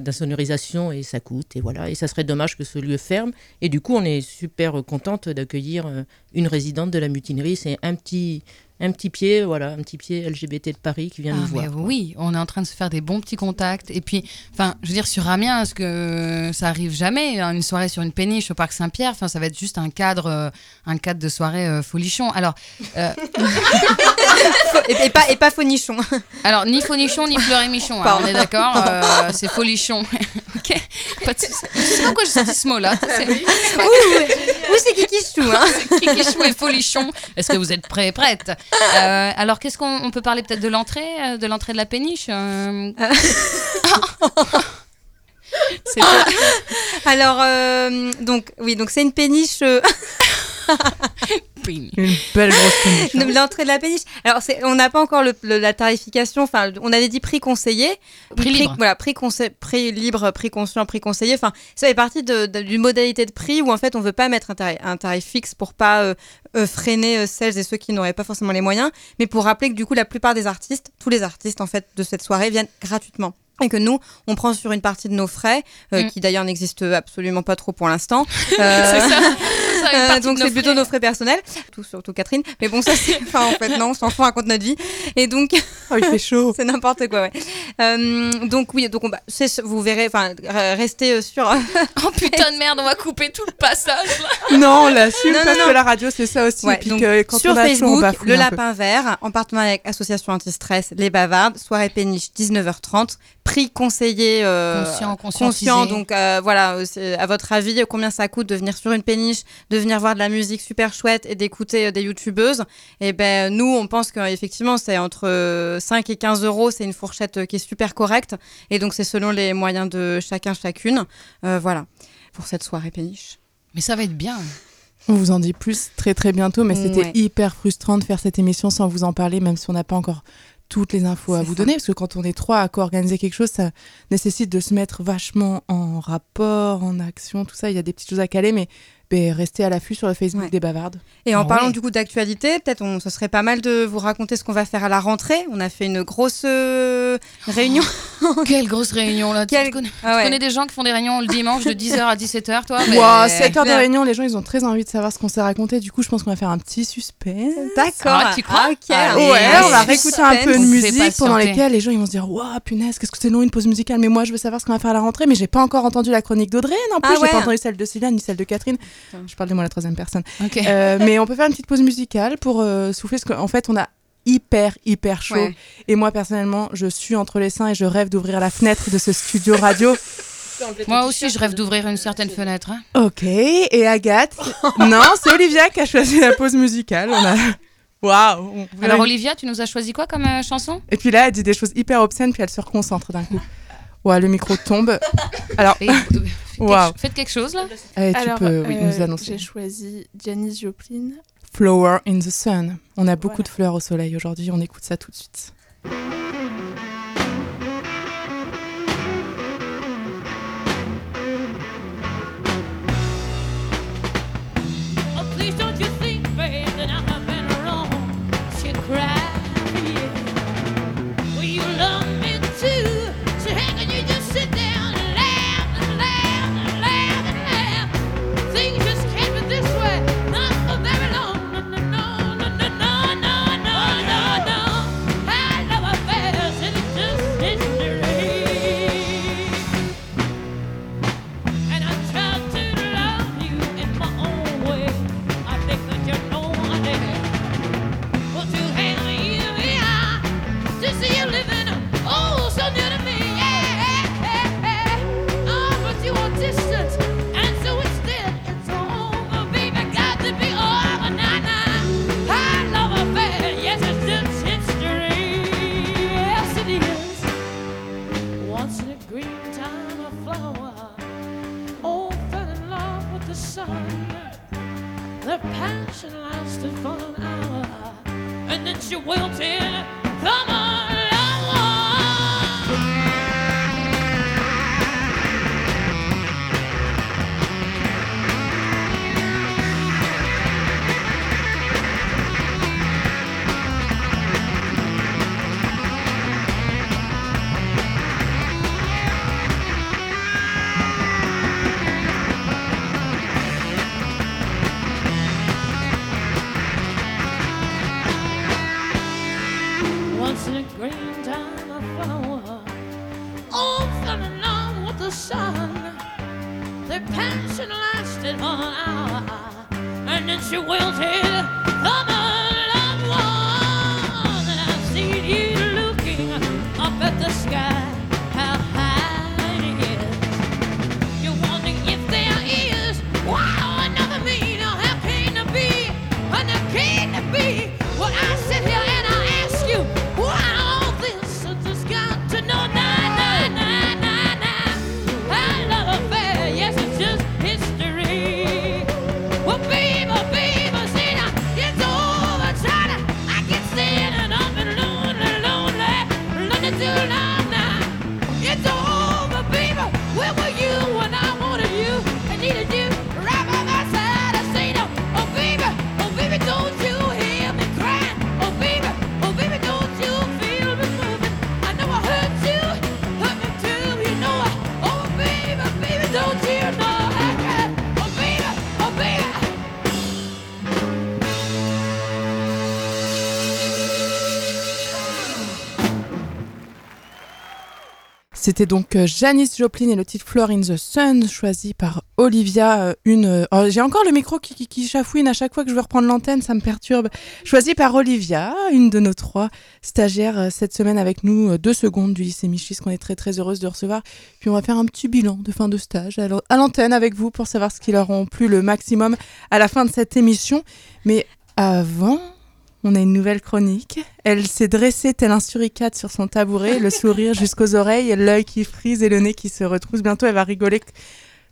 d'insonorisation et ça coûte et voilà, et ça serait dommage que ce lieu ferme. Et du coup, on est super contente d'accueillir une résidente de la mutinerie. C'est un petit, un petit pied, voilà, un petit pied LGBT de Paris qui vient Ah, nous voir. quoi. oui, on est en train de se faire des bons petits contacts. Et puis, enfin, je veux dire, sur Amiens, parce que ça arrive jamais, hein, une soirée sur une péniche au Parc Saint-Pierre, enfin, ça va être juste un cadre, euh, un cadre de soirée euh, folichon. Alors, euh, et, et pas, et pas fonichon. alors ni folichon, ni fleur et michon, hein, on est d'accord euh, C'est folichon. ok, pas de. Je sais pas pourquoi j'ai sorti ce mot-là. C'est Oui, c'est Kikichou. Hein. Kikichou et folichon. Est-ce que vous êtes prêts et prêtes? Euh, Alors, qu'est-ce qu'on on peut parler peut-être de l'entrée, euh, de l'entrée de la péniche euh, pas- Alors, donc, oui, donc c'est une péniche. Euh, Péniche. Une belle grosse péniche. hein. L'entrée de la péniche. Alors, c'est- on n'a pas encore le- le- la tarification. Enfin, on avait dit prix conseillé. Prix libre. Voilà, prix, conseil, prix libre, prix conscient, prix conseillé. Enfin, ça fait partie d'une modalité de prix où en fait on veut pas mettre un tarif, un tarif fixe pour pas euh, euh, freiner euh, celles et ceux qui n'auraient pas forcément les moyens, mais pour rappeler que du coup la plupart des artistes, tous les artistes en fait de cette soirée viennent gratuitement. Et que nous, on prend sur une partie de nos frais, euh, Mm. qui d'ailleurs n'existent absolument pas trop pour l'instant. C'est une Euh, partie donc c'est plutôt nos frais personnels, tout surtout Catherine. Mais bon, ça c'est, enfin en fait non, on s'en fout, on raconte notre vie. Et donc Oh, il fait chaud. c'est n'importe quoi, ouais. Euh, donc oui, donc on, bah, vous verrez, enfin re- restez euh, sur. Oh putain de merde, on va couper tout le passage là. Non, on l'assume parce non. que la radio, c'est ça aussi. Ouais, et puis donc, que quand sur on a chaud, on Facebook, bafouille le lapin vert, en partenariat avec Association Anti-Stress, Les Bavardes, soirée péniche 19h30, prix conseillé euh, Conscient, conscient. Donc euh, voilà, à votre avis, combien ça coûte de venir sur une péniche, de venir voir de la musique super chouette et d'écouter euh, des youtubeuses Et ben nous, on pense qu'effectivement, c'est entre euh, 5 et 15 euros, c'est une fourchette euh, qui est super correcte. Et donc c'est selon les moyens de chacun, chacune. Euh, voilà, pour cette soirée péniche. Mais ça va être bien. On vous en dit plus très très bientôt, mais c'était Ouais. hyper frustrant de faire cette émission sans vous en parler, même si on n'a pas encore toutes les infos à vous ça. donner, parce que quand on est trois à co-organiser quelque chose, ça nécessite de se mettre vachement en rapport, en action, tout ça. Il y a des petites choses à caler, mais ben, restez à l'affût sur le Facebook Ouais. des bavardes. Et en Ah parlant ouais. du coup d'actualité, peut-être on, ce serait pas mal de vous raconter ce qu'on va faire à la rentrée. On a fait une grosse euh, réunion. Quelle grosse réunion là. Tu- Quelle- Tu, connais, Ah tu ouais. connais des gens qui font des réunions le dimanche de 10h à 17h, toi? Mais- Wow, 7 heures de réunion, les gens ils ont très envie de savoir ce qu'on s'est raconté. Du coup, je pense qu'on va faire un petit suspense. D'accord. Ah, tu crois? Ok. Allez. Ouais, on va réécouter un peu de musique pendant lesquelles les gens ils vont se dire Waouh, punaise, qu'est-ce que c'est long une pause musicale. Mais moi, je veux savoir ce qu'on va faire à la rentrée, mais j'ai pas encore entendu la chronique d'Audrey non plus. Ah j'ai pas entendu celle de Sylviane ni celle de Catherine. Je parle de moi à la troisième personne. Euh, mais on peut faire une petite pause musicale pour euh, souffler, parce qu'en fait, on a hyper, hyper chaud. Ouais. Et moi, personnellement, je suis entre les seins et je rêve d'ouvrir la fenêtre de ce studio radio. Moi aussi, je rêve d'ouvrir une certaine fenêtre. hein. Ok, et Agathe Non, c'est Olivia qui a choisi la pause musicale. On a... Waouh Alors, Olivia, tu nous as choisi quoi comme euh, chanson? Et puis là, elle dit des choses hyper obscènes, puis elle se reconcentre d'un coup. Ouais, le micro tombe. Alors, faites, quelque, Waouh. faites quelque chose là eh, tu Alors, peux oui, euh, nous annoncer. j'ai choisi Janis Joplin. Flower in the Sun. On a beaucoup de fleurs au soleil aujourd'hui, on écoute ça tout de suite. passion lasted for an hour and then she wilted. sun. Their passion lasted one hour, and then she wilted. C'était donc euh, Janice Joplin et le titre Floor in the Sun, choisi par Olivia. Euh, une, euh, oh, j'ai encore le micro qui, chafouine à chaque fois que je veux reprendre l'antenne, ça me perturbe. Choisi par Olivia, une de nos trois stagiaires cette semaine avec nous, deux secondes du lycée Michis, qu'on est très très heureuse de recevoir. Puis on va faire un petit bilan de fin de stage à l'antenne avec vous pour savoir ce qui leur ont plu le maximum à la fin de cette émission. Mais avant, on a une nouvelle chronique. Elle s'est dressée tel un suricate sur son tabouret, le sourire jusqu'aux oreilles, l'œil qui frise et le nez qui se retrousse. Bientôt, elle va rigoler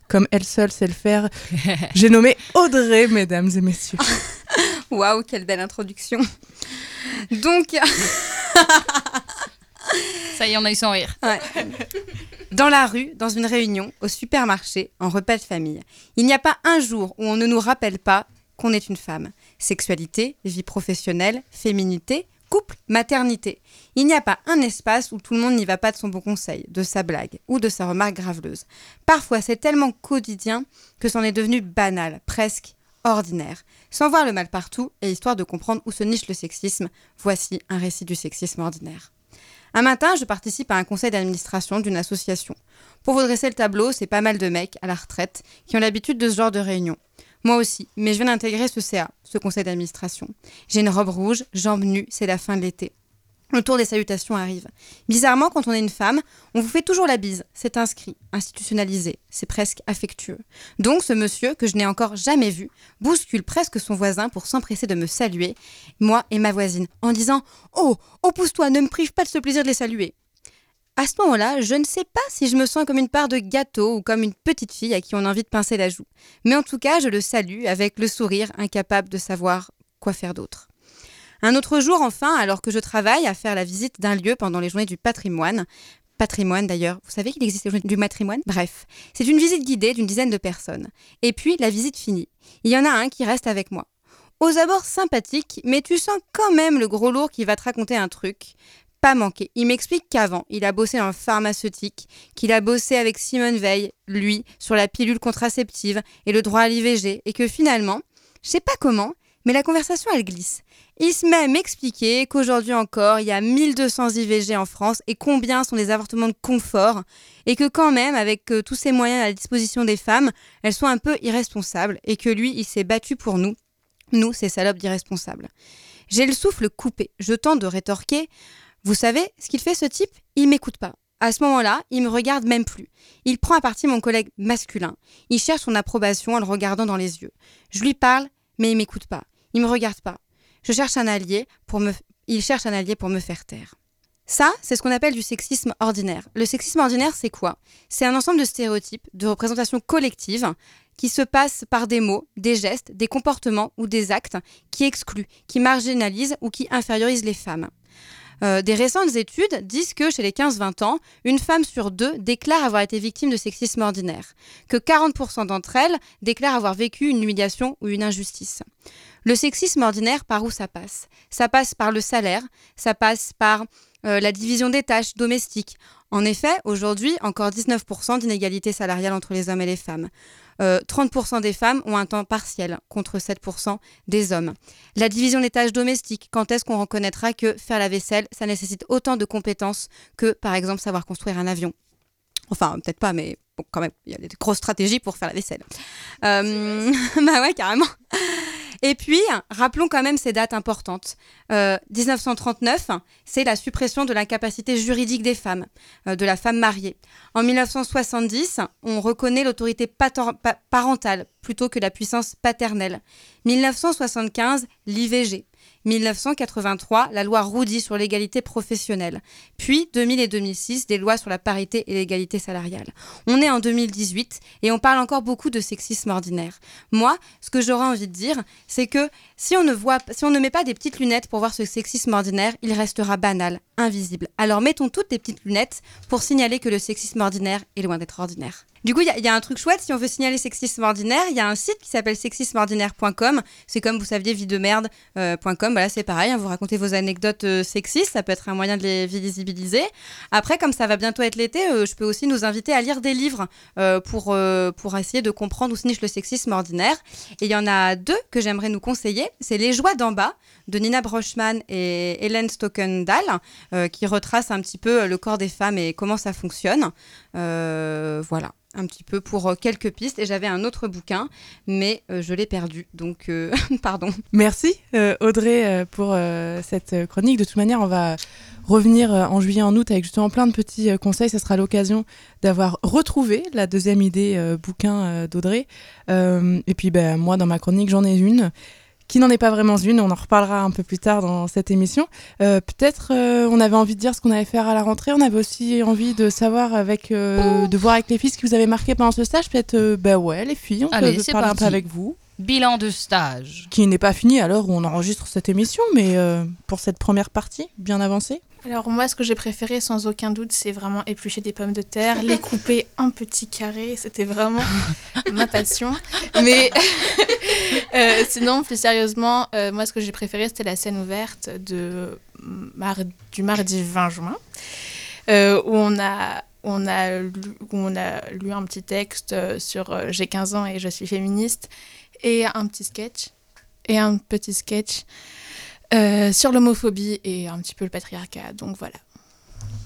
comme elle seule sait le faire. J'ai nommé Audrey, mesdames et messieurs. Waouh, quelle belle introduction. Donc. Ça y est, on a eu son rire. Dans la rue, dans une réunion, au supermarché, en repas de famille, il n'y a pas un jour où on ne nous rappelle pas qu'on est une femme. Sexualité, vie professionnelle, féminité, couple, maternité. Il n'y a pas un espace où tout le monde n'y va pas de son bon conseil, de sa blague ou de sa remarque graveleuse. Parfois, c'est tellement quotidien que c'en est devenu banal, presque ordinaire. Sans voir le mal partout et histoire de comprendre où se niche le sexisme, voici un récit du sexisme ordinaire. Un matin, je participe à un conseil d'administration d'une association. Pour vous dresser le tableau, c'est pas mal de mecs à la retraite qui ont l'habitude de ce genre de réunion. Moi aussi, mais je viens d'intégrer ce CA, ce conseil d'administration. J'ai une robe rouge, jambes nues, c'est la fin de l'été. Le tour des salutations arrive. Bizarrement, quand on est une femme, on vous fait toujours la bise. C'est inscrit, institutionnalisé, c'est presque affectueux. Donc ce monsieur, que je n'ai encore jamais vu, bouscule presque son voisin pour s'empresser de me saluer, moi et ma voisine, en disant Oh, oh pousse-toi, ne me prive pas de ce plaisir de les saluer. À ce moment-là, je ne sais pas si je me sens comme une part de gâteau ou comme une petite fille à qui on a envie de pincer la joue. Mais en tout cas, je le salue avec le sourire, incapable de savoir quoi faire d'autre. Un autre jour, enfin, alors que je travaille à faire la visite d'un lieu pendant les journées du patrimoine, patrimoine d'ailleurs, vous savez qu'il existe du matrimoine? Bref, c'est une visite guidée d'une dizaine de personnes. Et puis, la visite finie. Il y en a un qui reste avec moi. Aux abords sympathiques, mais tu sens quand même le gros lourd qui va te raconter un truc. Pas manqué. Il m'explique qu'avant, il a bossé en pharmaceutique, qu'il a bossé avec Simone Veil, lui, sur la pilule contraceptive et le droit à l'IVG, et que finalement, je sais pas comment, mais la conversation elle glisse. Il se met à m'expliquer qu'aujourd'hui encore, il y a 1200 IVG en France et combien sont des avortements de confort, et que quand même, avec euh, tous ces moyens à la disposition des femmes, elles sont un peu irresponsables, et que lui, il s'est battu pour nous, nous, ces salopes d'irresponsables. J'ai le souffle coupé. Je tente de rétorquer. Vous savez, ce qu'il fait ce type Il m'écoute pas. À ce moment-là, il me regarde même plus. Il prend à partie mon collègue masculin. Il cherche son approbation en le regardant dans les yeux. Je lui parle, mais il m'écoute pas. Il me regarde pas. Je cherche un allié pour me il cherche un allié pour me faire taire. Ça, c'est ce qu'on appelle du sexisme ordinaire. Le sexisme ordinaire, c'est quoi? C'est un ensemble de stéréotypes, de représentations collectives qui se passent par des mots, des gestes, des comportements ou des actes qui excluent, qui marginalisent ou qui infériorisent les femmes. Euh, des récentes études disent que chez les 15-20 ans, une femme sur deux déclare avoir été victime de sexisme ordinaire, que 40% d'entre elles déclarent avoir vécu une humiliation ou une injustice. Le sexisme ordinaire, par où ça passe? Ça passe par le salaire, ça passe par euh, la division des tâches domestiques. En effet, aujourd'hui, encore 19% d'inégalité salariale entre les hommes et les femmes. Euh, 30% des femmes ont un temps partiel, contre 7% des hommes. La division des tâches domestiques, quand est-ce qu'on reconnaîtra que faire la vaisselle, ça nécessite autant de compétences que, par exemple, savoir construire un avion? Enfin, peut-être pas, mais bon, quand même, il y a des grosses stratégies pour faire la vaisselle. Euh, bah ouais, carrément. Et puis, rappelons quand même ces dates importantes. Euh, 1939, c'est la suppression de l'incapacité juridique des femmes, euh, de la femme mariée. En 1970, on reconnaît l'autorité parentale plutôt que la puissance paternelle. 1975, l'IVG. 1983, la loi Roudy sur l'égalité professionnelle. Puis 2000 et 2006, des lois sur la parité et l'égalité salariale. On est en 2018 et on parle encore beaucoup de sexisme ordinaire. Moi, ce que j'aurais envie de dire, c'est que si on ne voit, si on ne met pas des petites lunettes pour voir ce sexisme ordinaire, il restera banal, invisible. Alors mettons toutes des petites lunettes pour signaler que le sexisme ordinaire est loin d'être ordinaire. Du coup, il y, a- un truc chouette, si on veut signaler sexisme ordinaire, il y a un site qui s'appelle sexismeordinaire.com. C'est comme vous saviez, videmerde.com. Voilà, c'est pareil, hein, vous racontez vos anecdotes euh, sexistes, ça peut être un moyen de les visibiliser. Après, comme ça va bientôt être l'été, euh, je peux aussi nous inviter à lire des livres euh, pour, euh, pour essayer de comprendre où se niche le sexisme ordinaire. Et il y en a deux que j'aimerais nous conseiller. C'est Les joies d'en bas de Nina Brochman et Hélène Stockendal, euh, qui retrace un petit peu le corps des femmes et comment ça fonctionne. Euh, voilà, un petit peu pour euh, quelques pistes. Et j'avais un autre bouquin, mais euh, je l'ai perdu. Donc, euh, pardon. Merci euh, Audrey euh, pour euh, cette euh, chronique. De toute manière, on va revenir euh, en juillet, en août avec justement plein de petits euh, conseils. Ça sera l'occasion d'avoir retrouvé la deuxième idée euh, bouquin euh, d'Audrey. Euh, et puis ben, moi, dans ma chronique, j'en ai une qui n'en est pas vraiment une. On en reparlera un peu plus tard dans cette émission. Euh, Peut-être euh, on avait envie de dire ce qu'on allait faire à la rentrée. On avait aussi envie de savoir avec, euh, de voir avec les filles ce qui vous avez marqué pendant ce stage. Peut-être, euh, ben ouais, les filles, on Allez, peut parler un peu avec vous Bilan de stage. qui n'est pas fini à l'heure où on enregistre cette émission, mais euh, pour cette première partie, bien avancée. Alors moi, ce que j'ai préféré, sans aucun doute, c'est vraiment éplucher des pommes de terre, les couper en petits carrés. C'était vraiment ma passion. Mais euh, sinon, plus sérieusement, euh, moi, ce que j'ai préféré, c'était la scène ouverte de mar- du mardi 20 juin, euh, où on a on a, lu, où on a lu un petit texte sur J'ai 15 ans et je suis féministe, et un petit sketch, et un petit sketch euh, sur l'homophobie et un petit peu le patriarcat. Donc voilà.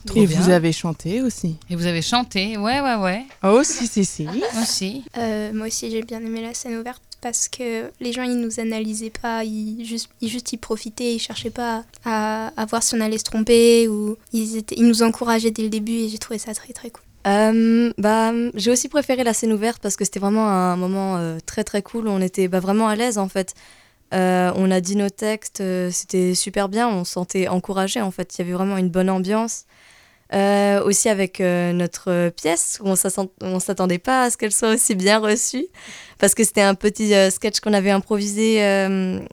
Trop Et bien. vous avez chanté aussi. Et vous avez chanté, ouais, ouais, ouais, Oh, si, si, si. aussi. Euh, moi aussi, j'ai bien aimé la scène ouverte parce que les gens, ils nous analysaient pas, ils juste, ils, juste, ils profitaient, ils cherchaient pas à, à voir si on allait se tromper ou ils, étaient, ils nous encourageaient dès le début et j'ai trouvé ça très très cool. Euh, bah, j'ai aussi préféré la scène ouverte parce que c'était vraiment un moment euh, très très cool. On était bah, vraiment à l'aise en fait. Euh, on a dit nos textes, euh, c'était super bien. On se sentait encouragé en fait. Il y avait vraiment une bonne ambiance. Euh, aussi avec notre pièce, où on ne s'attendait pas à ce qu'elle soit aussi bien reçue, parce que c'était un petit sketch qu'on avait improvisé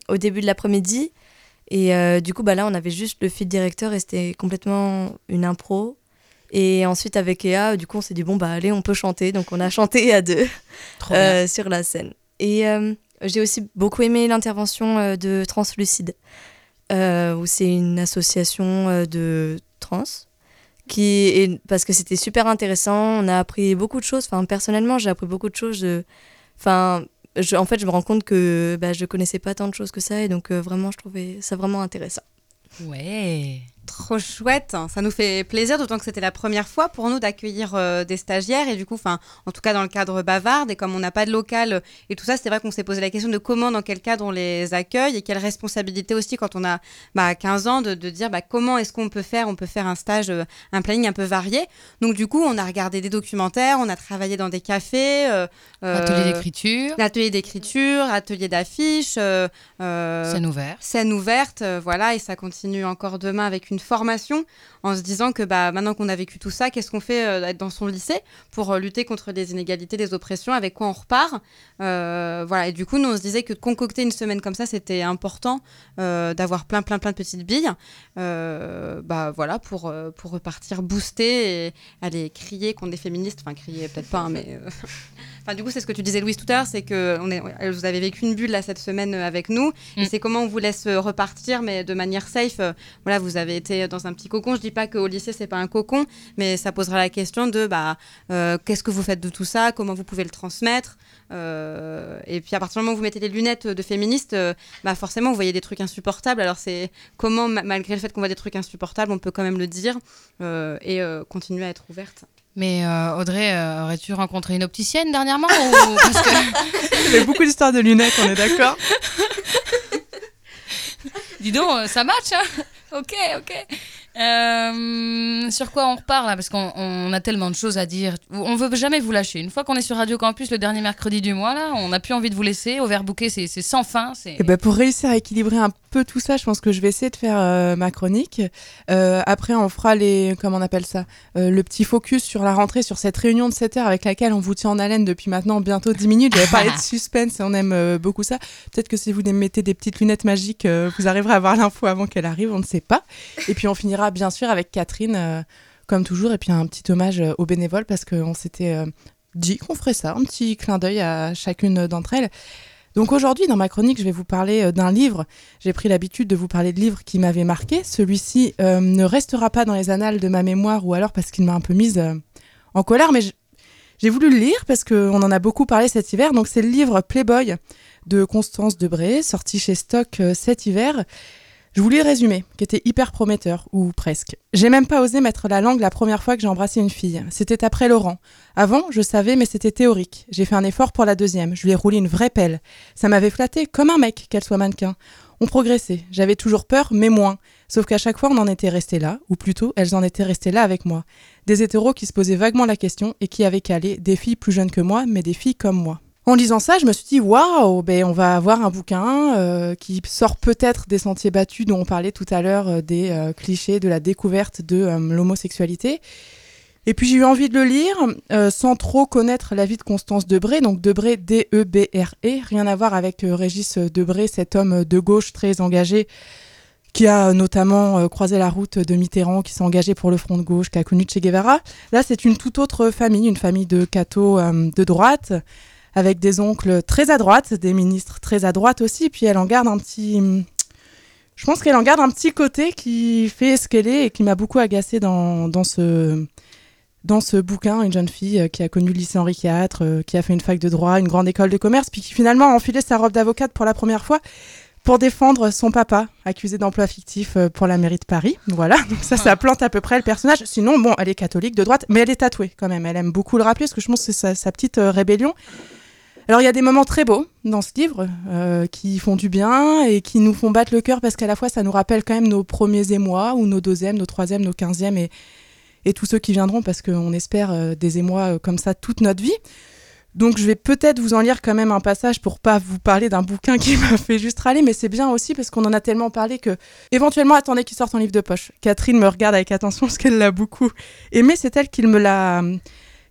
au début de l'après-midi. Et du coup, bah, là, on avait juste le fil directeur et c'était complètement une impro. Et ensuite, avec Ea, du coup, on s'est dit, bon, bah allez, on peut chanter. Donc, on a chanté à deux sur la scène. Et j'ai aussi beaucoup aimé l'intervention de Translucide, où c'est une association de trans qui parce que c'était super intéressant. On a appris beaucoup de choses. Enfin, personnellement, j'ai appris beaucoup de choses. enfin, en fait, je me rends compte que bah, je connaissais pas tant de choses que ça, et donc euh, vraiment, je trouvais ça vraiment intéressant. Ouais. Trop chouette, ça nous fait plaisir, d'autant que c'était la première fois pour nous d'accueillir euh, des stagiaires. Et du coup, enfin, en tout cas dans le cadre bavarde et comme on n'a pas de local euh, et tout ça, c'est vrai qu'on s'est posé la question de comment, dans quel cadre on les accueille et quelle responsabilité aussi quand on a bah, 15 ans de, dire bah, comment est-ce qu'on peut faire, on peut faire un stage, euh, un planning un peu varié. Donc du coup, on a regardé des documentaires, on a travaillé dans des cafés, atelier d'écriture, atelier d'écriture, atelier d'affiches, scène ouverte, scène ouverte, voilà, et ça continue encore demain avec une formation en se disant que bah, maintenant qu'on a vécu tout ça, qu'est-ce qu'on fait euh, dans son lycée pour euh, lutter contre les inégalités, les oppressions, avec quoi on repart. Euh, voilà. Et du coup, nous, on se disait que concocter une semaine comme ça, c'était important d'avoir plein, plein, plein de petites billes bah, voilà, pour, pour repartir booster et aller crier qu'on est féministe. Enfin, crier peut-être pas, hein, mais... Enfin, du coup, c'est ce que tu disais, Louise, tout à l'heure, c'est que on est, vous avez vécu une bulle là cette semaine avec nous, et mm. c'est comment on vous laisse repartir, mais de manière safe. Voilà, vous avez été dans un petit cocon. Je dis pas qu'au lycée c'est pas un cocon, mais ça posera la question de bah euh, qu'est-ce que vous faites de tout ça, comment vous pouvez le transmettre? Euh, et puis à partir du moment où vous mettez les lunettes de féministe, euh, bah forcément vous voyez des trucs insupportables. Alors c'est comment malgré le fait qu'on voit des trucs insupportables, on peut quand même le dire et continuer à être ouverte. Mais Audrey, aurais-tu rencontré une opticienne dernièrement ou... Parce Il y a beaucoup d'histoires de lunettes, on est d'accord Dis donc, ça match, hein ok, ok. Euh, sur quoi on repart là Parce qu'on a tellement de choses à dire. On veut jamais vous lâcher. Une fois qu'on est sur Radio Campus le dernier mercredi du mois, là, on n'a plus envie de vous laisser. Bouquet, c'est sans fin. Et eh ben pour réussir à équilibrer un peu tout ça, je pense que je vais essayer de faire euh, ma chronique. Euh, après, on fera les. Comment on appelle ça Le petit focus sur la rentrée, sur cette réunion de 7 heures avec laquelle on vous tient en haleine depuis maintenant bientôt 10 minutes. J'avais parlé de suspense et on aime beaucoup ça. Peut-être que si vous mettez des petites lunettes magiques, vous arriverez à avoir l'info avant qu'elle arrive, on ne sait pas. Et puis on finira bien sûr avec Catherine, euh, comme toujours, et puis un petit hommage euh, aux bénévoles parce qu'on s'était euh, dit qu'on ferait ça, un petit clin d'œil à chacune d'entre elles. Donc aujourd'hui, dans ma chronique, je vais vous parler d'un livre. J'ai pris l'habitude de vous parler de livres qui m'avaient marqué. Celui-ci ne restera pas dans les annales de ma mémoire ou alors parce qu'il m'a un peu mise en colère, mais j'ai voulu le lire parce qu'on en a beaucoup parlé cet hiver. Donc c'est le livre Playboy de Constance Debré, sorti chez Stock cet hiver. Je voulais résumer, qui était hyper prometteur, ou presque. J'ai même pas osé mettre la langue la première fois que j'ai embrassé une fille. C'était après Laurent. Avant, je savais, mais c'était théorique. J'ai fait un effort pour la deuxième. Je lui ai roulé une vraie pelle. Ça m'avait flatté comme un mec qu'elle soit mannequin. On progressait. J'avais toujours peur, mais moins. Sauf qu'à chaque fois, on en était resté là, ou plutôt, elles en étaient restées là avec moi. Des hétéros qui se posaient vaguement la question et qui avaient calé des filles plus jeunes que moi, mais des filles comme moi. En lisant ça, je me suis dit waouh, ben on va avoir un bouquin euh, qui sort peut-être des sentiers battus dont on parlait tout à l'heure, euh, des euh, clichés de la découverte de l'homosexualité. Et puis j'ai eu envie de le lire sans trop connaître la vie de Constance Debré, donc Debré D-E-B-R-E, rien à voir avec Régis Debré, cet homme de gauche très engagé qui a notamment croisé la route de Mitterrand, qui s'est engagé pour le front de gauche, qui a connu Che Guevara. Là, c'est une toute autre famille, une famille de cathos de droite, avec des oncles très à droite, des ministres très à droite aussi, puis elle en garde un petit... Je pense qu'elle en garde un petit côté qui fait ce qu'elle est et qui m'a beaucoup agacée dans, dans, ce, dans ce bouquin, une jeune fille euh, qui a connu le lycée Henri IV, euh, qui a fait une fac de droit, une grande école de commerce, puis qui finalement a enfilé sa robe d'avocate pour la première fois pour défendre son papa, accusé d'emploi fictif euh, pour la mairie de Paris. Voilà, donc ça, ça plante à peu près le personnage. Sinon, bon, elle est catholique de droite, mais elle est tatouée quand même. Elle aime beaucoup le rappeler, parce que je pense que c'est sa, petite rébellion. Alors il y a des moments très beaux dans ce livre euh, qui font du bien et qui nous font battre le cœur parce qu'à la fois ça nous rappelle quand même nos premiers émois ou nos deuxièmes, nos troisièmes, nos quinzièmes et, et tous ceux qui viendront parce qu'on espère euh, des émois euh, comme ça toute notre vie. Donc je vais peut-être vous en lire quand même un passage pour pas vous parler d'un bouquin qui m'a fait juste râler, mais c'est bien aussi parce qu'on en a tellement parlé que éventuellement attendez qu'il sorte en livre de poche. Catherine me regarde avec attention parce qu'elle l'a beaucoup aimé, c'est elle qui me l'a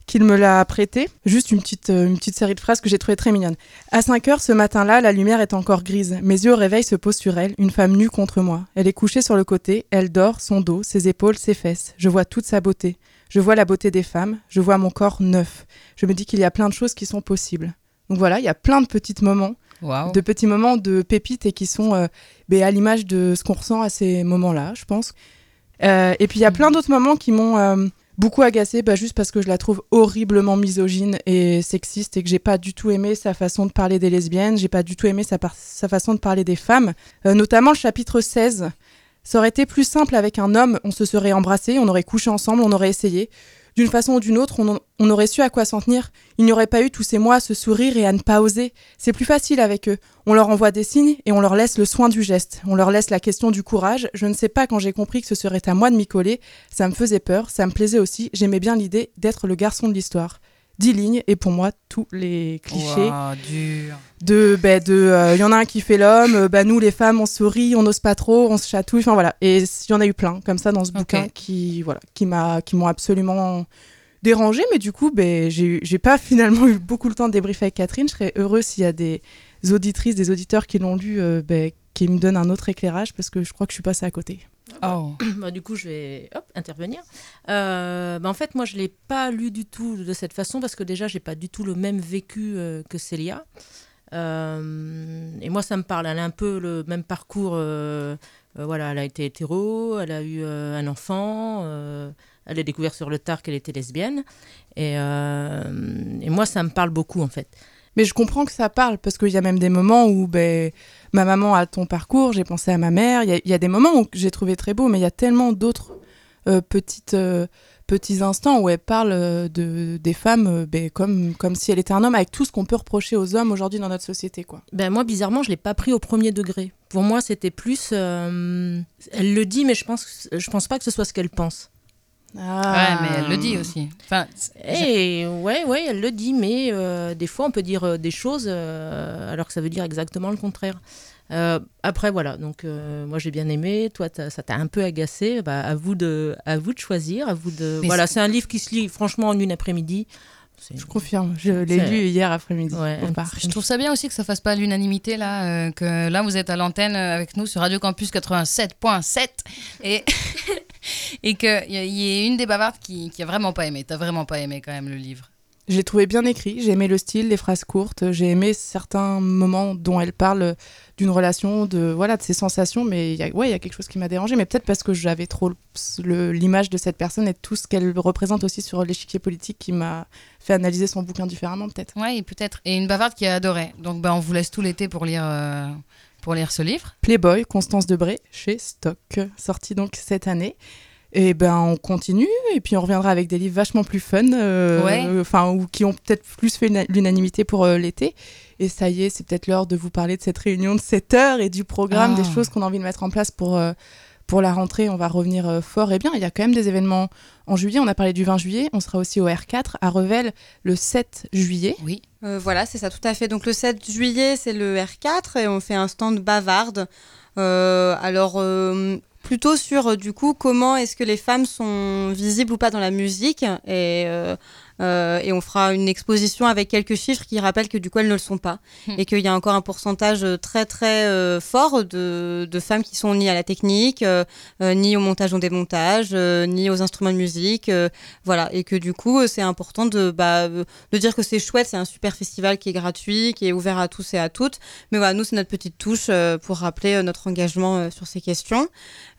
qu'il me l'a prêté. Juste une petite, euh, une petite série de phrases que j'ai trouvées très mignonnes. À 5 heures ce matin-là, la lumière est encore grise. Mes yeux au réveil se posent sur elle, une femme nue contre moi. Elle est couchée sur le côté, elle dort, son dos, ses épaules, ses fesses. Je vois toute sa beauté. Je vois la beauté des femmes, je vois mon corps neuf. Je me dis qu'il y a plein de choses qui sont possibles. Donc voilà, il y a plein de petits moments, de petits moments de pépites et qui sont euh, ben, à l'image de ce qu'on ressent à ces moments-là, je pense. Euh, et puis il y a plein d'autres moments qui m'ont euh, beaucoup agacée, bah, juste parce que je la trouve horriblement misogyne et sexiste et que j'ai pas du tout aimé sa façon de parler des lesbiennes, j'ai pas du tout aimé sa, façon de parler des femmes, Euh, notamment le chapitre 16. Ça aurait été plus simple avec un homme, on se serait embrassé, on aurait couché ensemble, on aurait essayé. D'une façon ou d'une autre, on, aurait su à quoi s'en tenir. Il n'y aurait pas eu tous ces mois à se sourire et à ne pas oser. C'est plus facile avec eux. On leur envoie des signes et on leur laisse le soin du geste. On leur laisse la question du courage. Je ne sais pas quand j'ai compris que ce serait à moi de m'y coller. Ça me faisait peur, ça me plaisait aussi. J'aimais bien l'idée d'être le garçon de l'histoire. Dix lignes et pour moi tous les clichés dur. de ben de euh, il y en a un qui fait l'homme euh, bah nous les femmes on sourit on n'ose pas trop on se chatouille enfin voilà. Et il y en a eu plein comme ça dans ce bouquin qui voilà qui m'a qui m'ont absolument dérangé mais du coup ben j'ai eu- j'ai pas finalement eu beaucoup le temps de débriefer avec Catherine. Je serais heureuse s'il y a des auditrices des auditeurs qui l'ont lu euh, ben, qui me donnent un autre éclairage parce que je crois que je suis passée à côté Oh. Bah, du coup, je vais hop, intervenir. Euh, bah, en fait, moi, je ne l'ai pas lu du tout de cette façon parce que déjà, j'ai pas du tout le même vécu euh, que Célia. Euh, et moi, ça me parle. Elle a un peu le même parcours. euh, euh, voilà, elle a été hétéro, elle a eu euh, un enfant, euh, elle a découvert sur le tard qu'elle était lesbienne. Et, euh, et moi, ça me parle beaucoup, en fait. Mais je comprends que ça parle, parce qu'il y a même des moments où ben, ma maman a ton parcours, j'ai pensé à ma mère. Il y a- des moments où j'ai trouvé très beau, mais il y a tellement d'autres euh, petites, euh, petits instants où elle parle euh, de, des femmes ben, comme, comme si elle était un homme, avec tout ce qu'on peut reprocher aux hommes aujourd'hui dans notre société. quoi. Ben moi, bizarrement, je l'ai pas pris au premier degré. Pour moi, c'était plus. elle le dit, mais je pense, je pense pas que ce soit ce qu'elle pense. Ouais, mais elle le dit aussi. Enfin, Et ouais, ouais, elle le dit, mais euh, des fois, on peut dire euh, des choses euh, alors que ça veut dire exactement le contraire. Euh, après, voilà. Donc, euh, moi, j'ai bien aimé. Toi, ça t'a un peu agacé. Bah, à vous de, à vous de choisir. À vous de. Mais voilà, c'est un livre qui se lit franchement en une après-midi. Je confirme, je l'ai lu hier après-midi. Ouais. Je trouve ça bien aussi que ça fasse pas l'unanimité là, euh, que là vous êtes à l'antenne avec nous sur Radio Campus 87.7 et et qu'il y, a- y ait une des bavardes qui, qui a vraiment pas aimé. T'as vraiment pas aimé quand même le livre. J'ai trouvé bien écrit, j'ai aimé le style, les phrases courtes, j'ai aimé certains moments dont elle parle d'une relation, de voilà, de ses sensations, mais il y a, ouais, il y a quelque chose qui m'a dérangé, mais peut-être parce que j'avais trop l'image de cette personne et tout ce qu'elle représente aussi sur l'échiquier politique qui m'a fait analyser son bouquin différemment, peut-être. Ouais, peut-être. Et une bavarde qui a adoré. Donc ben on vous laisse tout l'été pour lire euh, pour lire ce livre. Playboy, Constance Debré, chez Stock, sorti donc cette année. Et ben on continue et puis on reviendra avec des livres vachement plus fun, euh, Ouais. enfin ou qui ont peut-être plus fait una- l'unanimité pour euh, l'été. Et ça y est, c'est peut-être l'heure de vous parler de cette réunion de 7 heures et du programme, Ah. des choses qu'on a envie de mettre en place pour euh, pour la rentrée. On va revenir euh, fort et bien. Il y a quand même des événements en juillet. On a parlé du 20 juillet. On sera aussi au R4 à Revel le 7 juillet. Oui. Euh, voilà, c'est ça, tout à fait. Donc le 7 juillet, c'est le R4 et on fait un stand bavarde. Euh, alors, plutôt sur, du coup, comment est-ce que les femmes sont visibles ou pas dans la musique. Et, euh, et on fera une exposition avec quelques chiffres qui rappellent que, du coup, elles ne le sont pas. Hmm. Et qu'il y a encore un pourcentage euh, très, très euh, fort de, de femmes qui sont ni à la technique, euh, ni au montage ou démontage, ni aux instruments de musique. voilà. Et que, du coup, c'est important de... Bah, de dire que c'est chouette, c'est un super festival qui est gratuit, qui est ouvert à tous et à toutes. Mais voilà, nous, c'est notre petite touche pour rappeler notre engagement sur ces questions.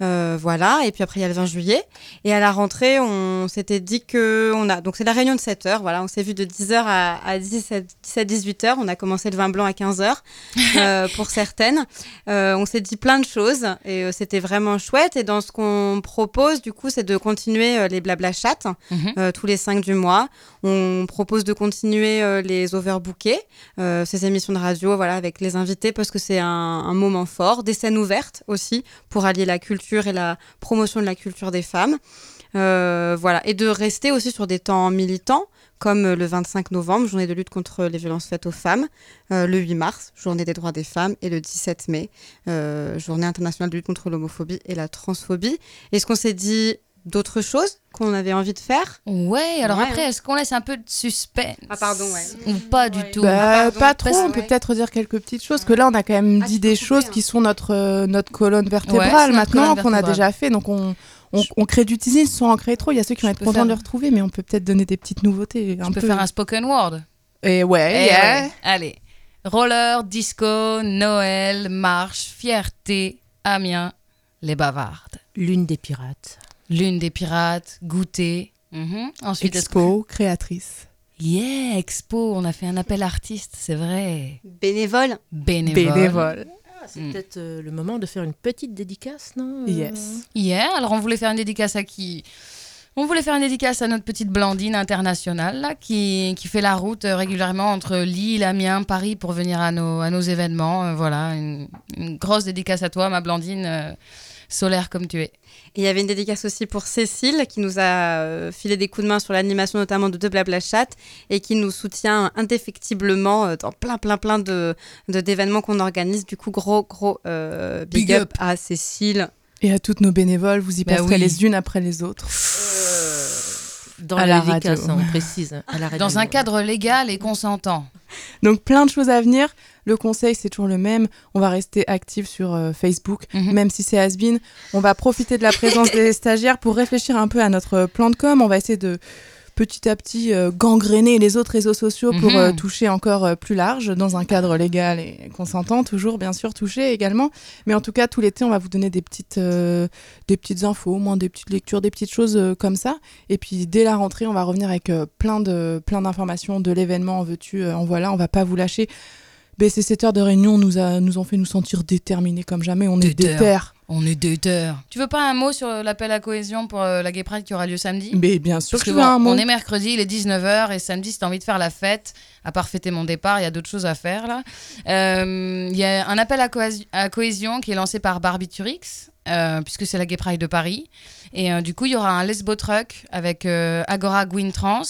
Voilà, et puis après, il y a le 20 juillet. Et à la rentrée, on s'était dit que on a. Donc, c'est la réunion de 7 heures. Voilà, on s'est vu de 10h à, à 17-18h. On a commencé le vin blanc à 15h euh, pour certaines. Euh, on s'est dit plein de choses et euh, c'était vraiment chouette. Et dans ce qu'on propose, du coup, c'est de continuer les blabla chats Mhm. tous les 5 du mois. On propose de continuer les overbookés, ces émissions de radio, voilà, avec les invités parce que c'est un, un moment fort. Des scènes ouvertes aussi pour allier la culture et la promotion de la culture des femmes. Euh, voilà, et de rester aussi sur des temps militants comme euh, le 25 novembre, journée de lutte contre les violences faites aux femmes, euh, le 8 mars, journée des droits des femmes, et le 17 mai, euh, journée internationale de lutte contre l'homophobie et la transphobie. Est-ce qu'on s'est dit d'autres choses qu'on avait envie de faire? Ouais, alors Ouais, après, est-ce qu'on laisse un peu de suspense Ah, pardon, ouais. Ou pas du tout? Bah, pardon. pas trop, on peut ouais. peut-être dire quelques petites choses, que là on a quand même Ah, dit des couper, choses hein. qui sont notre, euh, notre colonne vertébrale maintenant, qu'on a déjà fait, donc on, on, on crée du teasing sans en créer trop. Il y a ceux qui vont Je être peux contents faire- de le retrouver, mais on peut peut-être donner des petites nouveautés. Je un peux peu. faire un spoken word. Et ouais, Eh yeah. ouais. Allez. Roller, disco, Noël, marche, fierté, Amiens, les bavardes. L'une des pirates. Lune des pirates, goûter. Mhm. Ensuite, que- Expo, créatrice. Yeah, expo, on a fait un appel artiste, c'est vrai. Bénévole Bénévole. Bénévole. C'est Mm. peut-être euh, le moment de faire une petite dédicace, non euh, Yes. Yeah, alors on voulait faire une dédicace à qui? On voulait faire une dédicace à notre petite Blandine internationale là, qui, qui fait la route euh, régulièrement entre Lille, Amiens, Paris pour venir à nos, à nos événements. Euh, voilà, une, une grosse dédicace à toi, ma Blandine, euh, solaire comme tu es. Et il y avait une dédicace aussi pour Cécile qui nous a euh, filé des coups de main sur l'animation notamment de De Blabla Chat et qui nous soutient indéfectiblement euh, dans plein plein plein de d'événements qu'on organise. Du coup, gros gros euh, big, Big up. up. à Cécile. Et à toutes nos bénévoles, vous y Bah passerez oui. les unes après les autres. Dans À la, la dédicace, radio. on précise. à la radio. Dans un cadre légal et consentant. Donc plein de choses à venir. Le conseil, c'est toujours le même. On va rester actif sur euh, Facebook, Mhm. même si c'est has-been. On va profiter de la présence des stagiaires pour réfléchir un peu à notre plan de com. On va essayer de petit à petit euh, gangréner les autres réseaux sociaux pour Mhm. euh, toucher encore euh, plus large, dans un cadre légal et consentant, toujours bien sûr toucher également. Mais en tout cas, tout l'été, on va vous donner des petites, euh, des petites infos, au moins des petites lectures, des petites choses euh, comme ça. Et puis dès la rentrée, on va revenir avec euh, plein de plein d'informations de l'événement en veux-tu, euh, en voilà. On va pas vous lâcher. Ben, ces 7 heures de réunion nous, a, nous ont fait nous sentir déterminés comme jamais. On est Déter. On est déter. Tu veux pas un mot sur l'appel à cohésion pour euh, la Gay Pride qui aura lieu samedi? Mais bien sûr Parce que bon, un mot. on est mercredi, il est 19h et samedi, si t'as envie de faire la fête, à part fêter mon départ, il y a d'autres choses à faire là. Euh, Il y a un appel à, cohési- à cohésion qui est lancé par Barbiturix, euh, puisque c'est la Gay Pride de Paris. Et euh, du coup, il y aura un lesbo truck avec euh, Agora Gwyn Trans.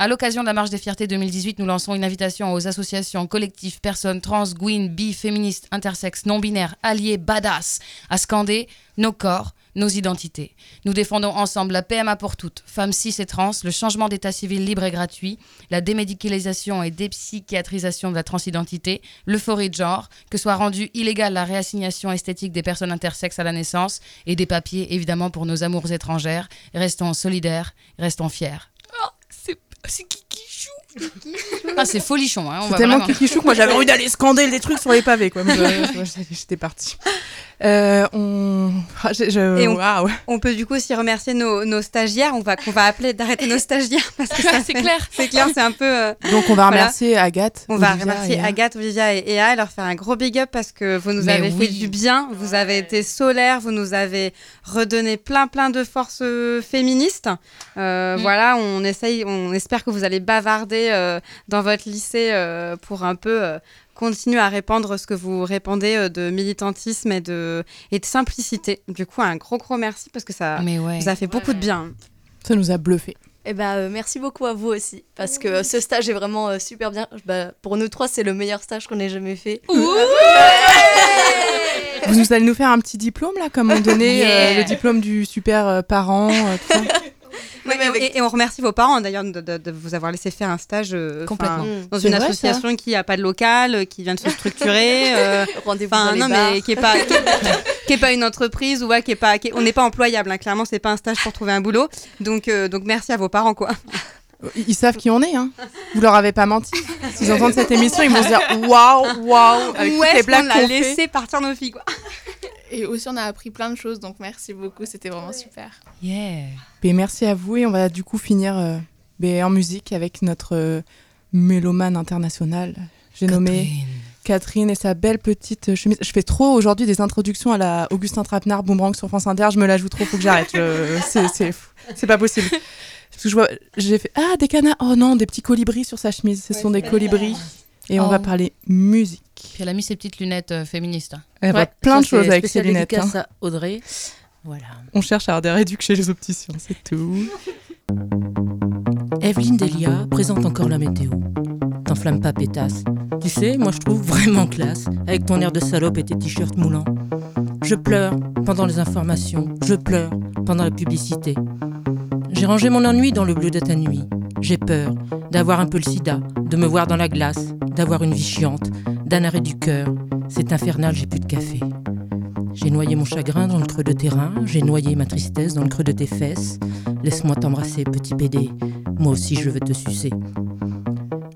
À l'occasion de la Marche des Fiertés 2018, nous lançons une invitation aux associations, collectifs, personnes trans, gwyn, bi, féministes, intersexes, non-binaires, alliés, badass, à scander nos corps, nos identités. Nous défendons ensemble la PMA pour toutes, femmes cis et trans, le changement d'état civil libre et gratuit, la démédicalisation et dépsychiatrisation de la transidentité, l'euphorie de genre, que soit rendue illégale la réassignation esthétique des personnes intersexes à la naissance et des papiers évidemment pour nos amours étrangères. Restons solidaires, restons fiers. C'est Kikichou. Ah, c'est folichon, hein, on C'est va tellement vraiment- kikichou que moi j'avais envie d'aller scander des trucs sur les pavés. Quoi. J'étais partie. Euh, on... ah, je- je- Et on- peut du coup aussi remercier nos, nos stagiaires. On va qu'on va appeler d'arrêter nos stagiaires parce que C'est clair. C'est clair, c'est un peu. euh, Donc on va Voilà. remercier Agathe. On va remercier et- Agathe, Olivia et Ea, leur faire un gros big up parce que vous nous Mais avez oui. fait du bien, vous avez été solaires, vous nous avez redonné plein plein de forces euh, féministes. Euh, Mm. Voilà, on essaye, on espère que vous allez bavarder euh, dans votre lycée euh, pour un peu euh, continuer à répandre ce que vous répandez euh, de militantisme et de, et de simplicité. Du coup, un gros gros merci parce que ça Mais ouais. vous a fait beaucoup de bien. Ça nous a bluffé. Eh ben, euh, merci beaucoup à vous aussi, parce que euh, ce stage est vraiment euh, super bien. Bah, pour nous trois, c'est le meilleur stage qu'on ait jamais fait. Vous nous allez nous faire un petit diplôme là, comme on donnait euh, Yeah. le diplôme du super euh, parent, euh, tout ça? Et, et on remercie vos parents d'ailleurs de, de- de vous avoir laissé faire un stage euh, Complètement. dans une vrai, ça association qui a pas de local, euh, qui vient de se structurer. euh, Rendez-vous dans les non, bars. mais qui est pas, qui, qui est pas une entreprise ou ouais, qui est pas, qui est- on n'est pas employable. hein. Clairement, c'est pas un stage pour trouver un boulot. Donc, euh, donc merci à vos parents, quoi. Ils, savent qui on est, hein. Vous leur avez pas menti. S'ils entendent cette émission, ils vont se dire waouh, waouh, avec Où toutes les est-ce qu'on blagues a qu'on fait. laissé partir nos filles, quoi Et aussi, on a appris plein de choses, donc merci beaucoup, c'était vraiment super. Yeah. Ben, merci à vous et on va du coup finir euh, ben, en musique avec notre euh, mélomane international. J'ai nommé Catherine et sa belle petite chemise. Je fais trop aujourd'hui des introductions à la Augustin Trapenard Boomerang sur France Inter. Je me la joue trop, faut que j'arrête. C'est, c'est, fou. c'est pas possible. Parce que je vois, j'ai fait ah des canards. Oh non, des petits colibris sur sa chemise. Ce sont des colibris. Et on Oh. va parler musique. Puis elle a mis ses petites lunettes euh, féministes. hein. Elle voit Ouais, plein ça, de choses avec ses lunettes. hein. à Audrey. Voilà. On cherche à des réducs chez les opticiens, c'est tout. Evelyne Delia présente encore la météo. T'enflamme pas, pétasse. Tu sais, moi je trouve vraiment classe, avec ton air de salope et tes t-shirts moulants. Je pleure pendant les informations, je pleure pendant la publicité. J'ai rangé mon ennui dans le bleu de ta nuit. J'ai peur d'avoir un peu le sida, de me voir dans la glace, d'avoir une vie chiante, d'un arrêt du cœur. C'est infernal, j'ai plus de café. J'ai noyé mon chagrin dans le creux de tes reins, j'ai noyé ma tristesse dans le creux de tes fesses. Laisse-moi t'embrasser, petit PD. Moi aussi, je veux te sucer.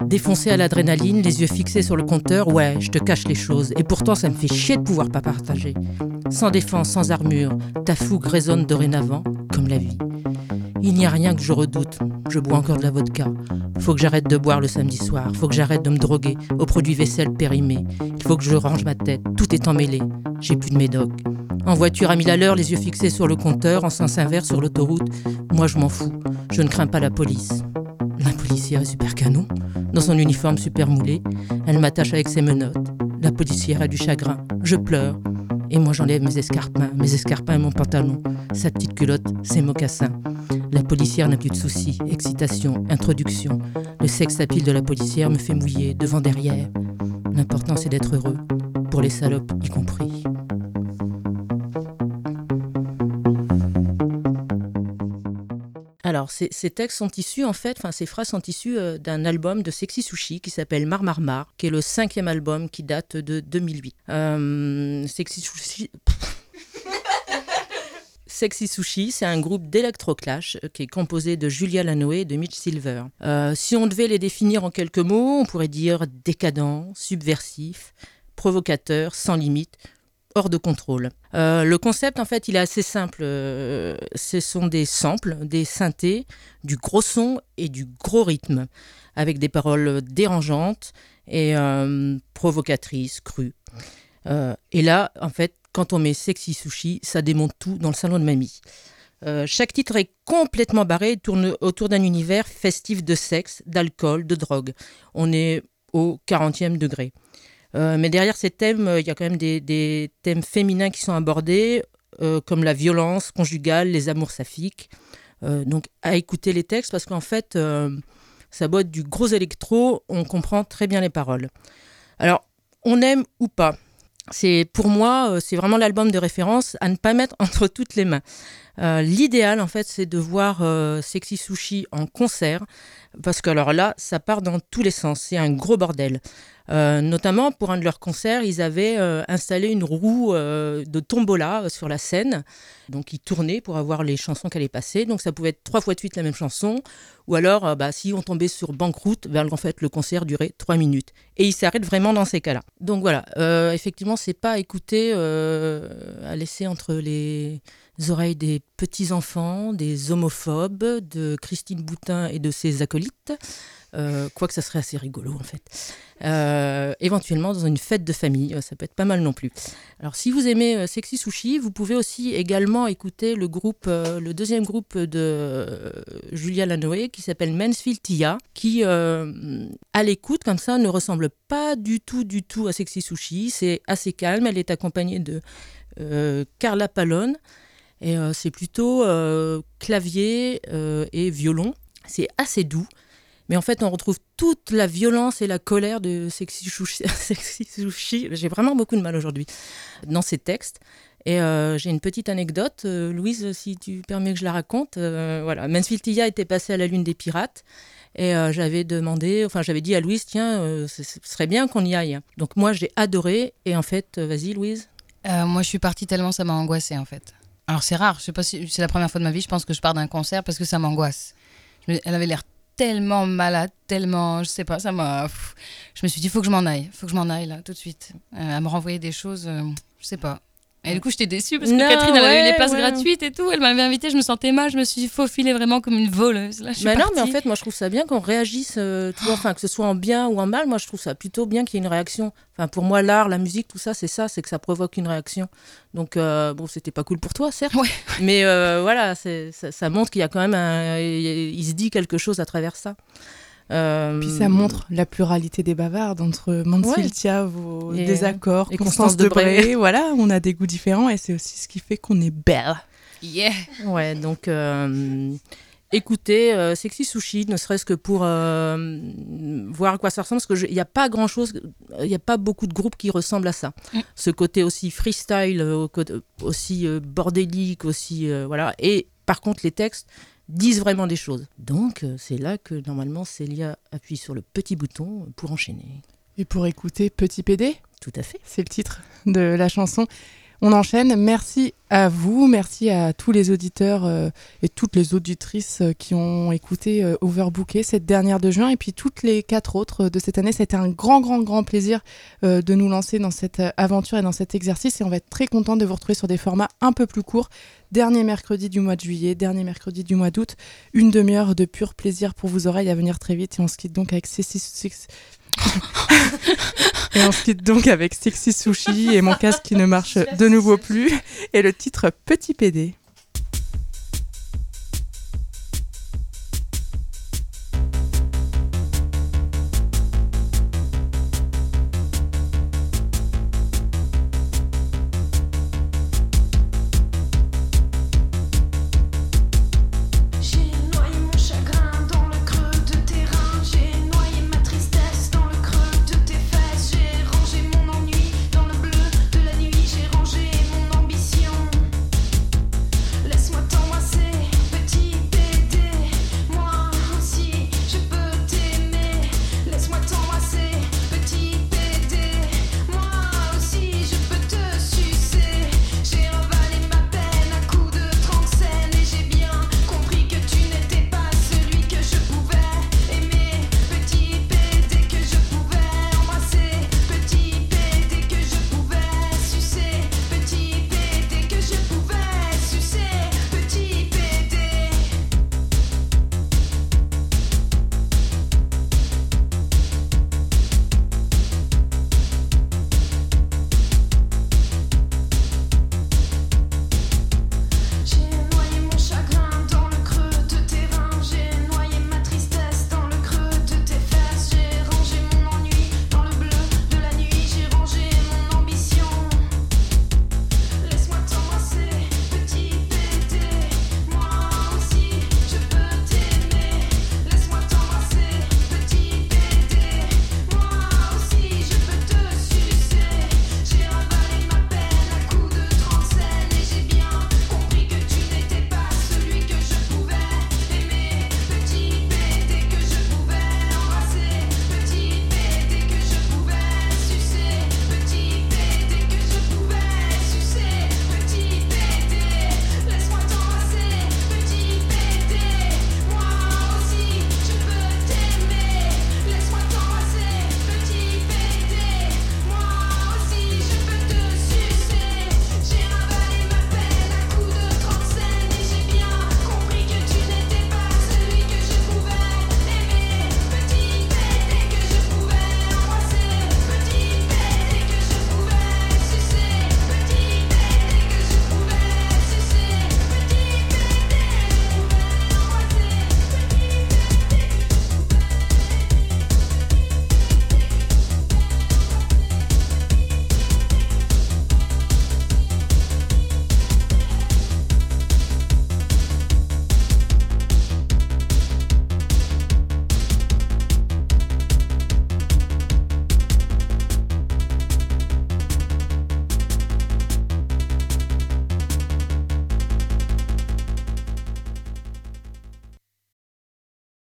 Défoncé à l'adrénaline, les yeux fixés sur le compteur, ouais, je te cache les choses. Et pourtant, ça me fait chier de pouvoir pas partager. Sans défense, sans armure, ta fougue résonne dorénavant, comme la vie. Il n'y a rien que je redoute. Je bois encore de la vodka. Faut que j'arrête de boire le samedi soir. Faut que j'arrête de me droguer aux produits vaisselle périmés. Il faut que je range ma tête. Tout est emmêlé. J'ai plus de médoc. En voiture à mille à l'heure, les yeux fixés sur le compteur, en sens inverse sur l'autoroute. Moi, je m'en fous. Je ne crains pas la police. La policière est super canon. Dans son uniforme super moulé, elle m'attache avec ses menottes. La policière a du chagrin. Je pleure. Et moi, j'enlève mes escarpins, mes escarpins et mon pantalon. Sa petite culotte, ses mocassins. La policière n'a plus de soucis. Excitation, introduction. Le sexe à pile de la policière me fait mouiller, devant, derrière. L'important, c'est d'être heureux. Pour les salopes, y compris. Alors, ces, textes sont issus, en fait, enfin, ces phrases sont issues euh, d'un album de Sexy Sushi qui s'appelle Mar Mar Mar, qui est le cinquième album qui date de 2008. Euh, Sexy Sushi. Sexy Sushi, c'est un groupe d'électroclash euh, qui est composé de Julia Lanoé et de Mitch Silver. Si on devait les définir en quelques mots, on pourrait dire décadent, subversif, provocateur, sans limite, hors de contrôle. Euh, le concept, en fait, il est assez simple. Euh, ce sont des samples, des synthés, du gros son et du gros rythme, avec des paroles dérangeantes et euh, provocatrices, crues. Euh, et là, en fait, quand on met Sexy Sushi, ça démonte tout dans le salon de mamie. Chaque titre est complètement barré tourne autour d'un univers festif de sexe, d'alcool, de drogue. On est au 40e degré. Euh, mais derrière ces thèmes, euh, il y a quand même des, thèmes féminins qui sont abordés, euh, comme la violence conjugale, les amours saphiques. Donc à écouter les textes, parce qu'en fait, ça boit du gros électro, on comprend très bien les paroles. Alors, on aime ou pas? C'est pour moi, c'est vraiment l'album de référence à ne pas mettre entre toutes les mains. Euh, L'idéal, en fait, c'est de voir euh, Sexy Sushi en concert, parce que alors là, ça part dans tous les sens. C'est un gros bordel. Euh, notamment pour un de leurs concerts, ils avaient installé une roue de tombola sur la scène. Donc ils tournaient pour avoir les chansons qu'elle allaient passer. Donc ça pouvait être trois fois de suite la même chanson. Ou alors, bah, si on tombait sur Banqueroute, ben, en fait, le concert durait trois minutes. Et il s'arrête vraiment dans ces cas-là. Donc voilà, effectivement, c'est pas à écouter, à laisser entre les oreilles des petits-enfants, des homophobes, de Christine Boutin et de ses acolytes. Euh, quoique ça serait assez rigolo en fait. Euh, éventuellement dans une fête de famille, euh, ça peut être pas mal non plus. Alors si vous aimez Sexy Sushi, vous pouvez aussi également écouter le groupe, le deuxième groupe de Julia Lanoé qui s'appelle Mansfield Tia, qui à l'écoute comme ça ne ressemble pas du tout du tout à Sexy Sushi. C'est assez calme. Elle est accompagnée de Carla Palone et euh, c'est plutôt euh, clavier euh, et violon. C'est assez doux. Mais en fait, on retrouve toute la violence et la colère de Sexy Sushi. J'ai vraiment beaucoup de mal aujourd'hui dans ces textes. Et j'ai une petite anecdote, Louise, si tu permets que je la raconte. Euh, voilà, Mansfield Tia était passé à la Lune des Pirates. Et j'avais demandé, enfin j'avais dit à Louise, tiens, ce serait bien qu'on y aille. Donc moi j'ai adoré. Et en fait, vas-y Louise. Moi, je suis partie tellement ça m'a angoissée en fait. Alors c'est rare, je sais pas si c'est la première fois de ma vie, je pense que je pars d'un concert parce que ça m'angoisse. Elle avait l'air tellement malade, tellement, je sais pas, ça m'a. Je me suis dit, faut que je m'en aille, faut que je m'en aille là, tout de suite. Euh, elle me renvoyer des choses, euh, je sais pas. Et du coup, j'étais déçue parce que Non, Catherine, elle avait eu les places ouais. gratuites et tout. Elle m'avait invitée, je me sentais mal, je me suis faufilée vraiment comme une voleuse. Là, je suis Bah non, mais en fait, moi je trouve ça bien qu'on réagisse, euh, tu vois, enfin que ce soit en bien ou en mal. Moi je trouve ça plutôt bien qu'il y ait une réaction. Enfin pour moi, l'art, la musique, tout ça, c'est ça, c'est que ça provoque une réaction. Donc euh, bon, c'était pas cool pour toi, certes. Ouais. Mais euh, voilà, ça, ça montre qu'il y a quand même un. Il se dit quelque chose à travers ça. Euh, Puis ça montre la pluralité des bavardes entre Mansfield Ouais. Tia, vos Et- désaccords, et Constance Constance Debré. Debré. voilà, on a des goûts différents et c'est aussi ce qui fait qu'on est belle. Yeah. Ouais, donc. euh, écoutez euh, Sexy Sushi, ne serait-ce que pour voir à quoi ça ressemble, parce qu'il n'y a pas grand-chose, il n'y a pas beaucoup de groupes qui ressemblent à ça. Mm. Ce côté aussi freestyle, aussi bordélique, aussi voilà. Et par contre, les textes disent vraiment des choses. Donc euh, c'est là que normalement Célia appuie sur le petit bouton pour enchaîner. Et pour écouter Petit PD, Tout à fait. c'est le titre de la chanson. On enchaîne. Merci à vous, merci à tous les auditeurs euh, et toutes les auditrices euh, qui ont écouté euh, Overbooké cette dernière de juin et puis toutes les quatre autres euh, de cette année. C'était un grand, grand, grand plaisir de nous lancer dans cette aventure et dans cet exercice et on va être très content de vous retrouver sur des formats un peu plus courts. Dernier mercredi du mois de juillet, dernier mercredi du mois d'août, une demi-heure de pur plaisir pour vos oreilles à venir très vite et on se quitte donc avec Sexy Six- et on se quitte donc avec Sexy Sushi et mon casque qui ne marche de nouveau plus et le titre Petit PD.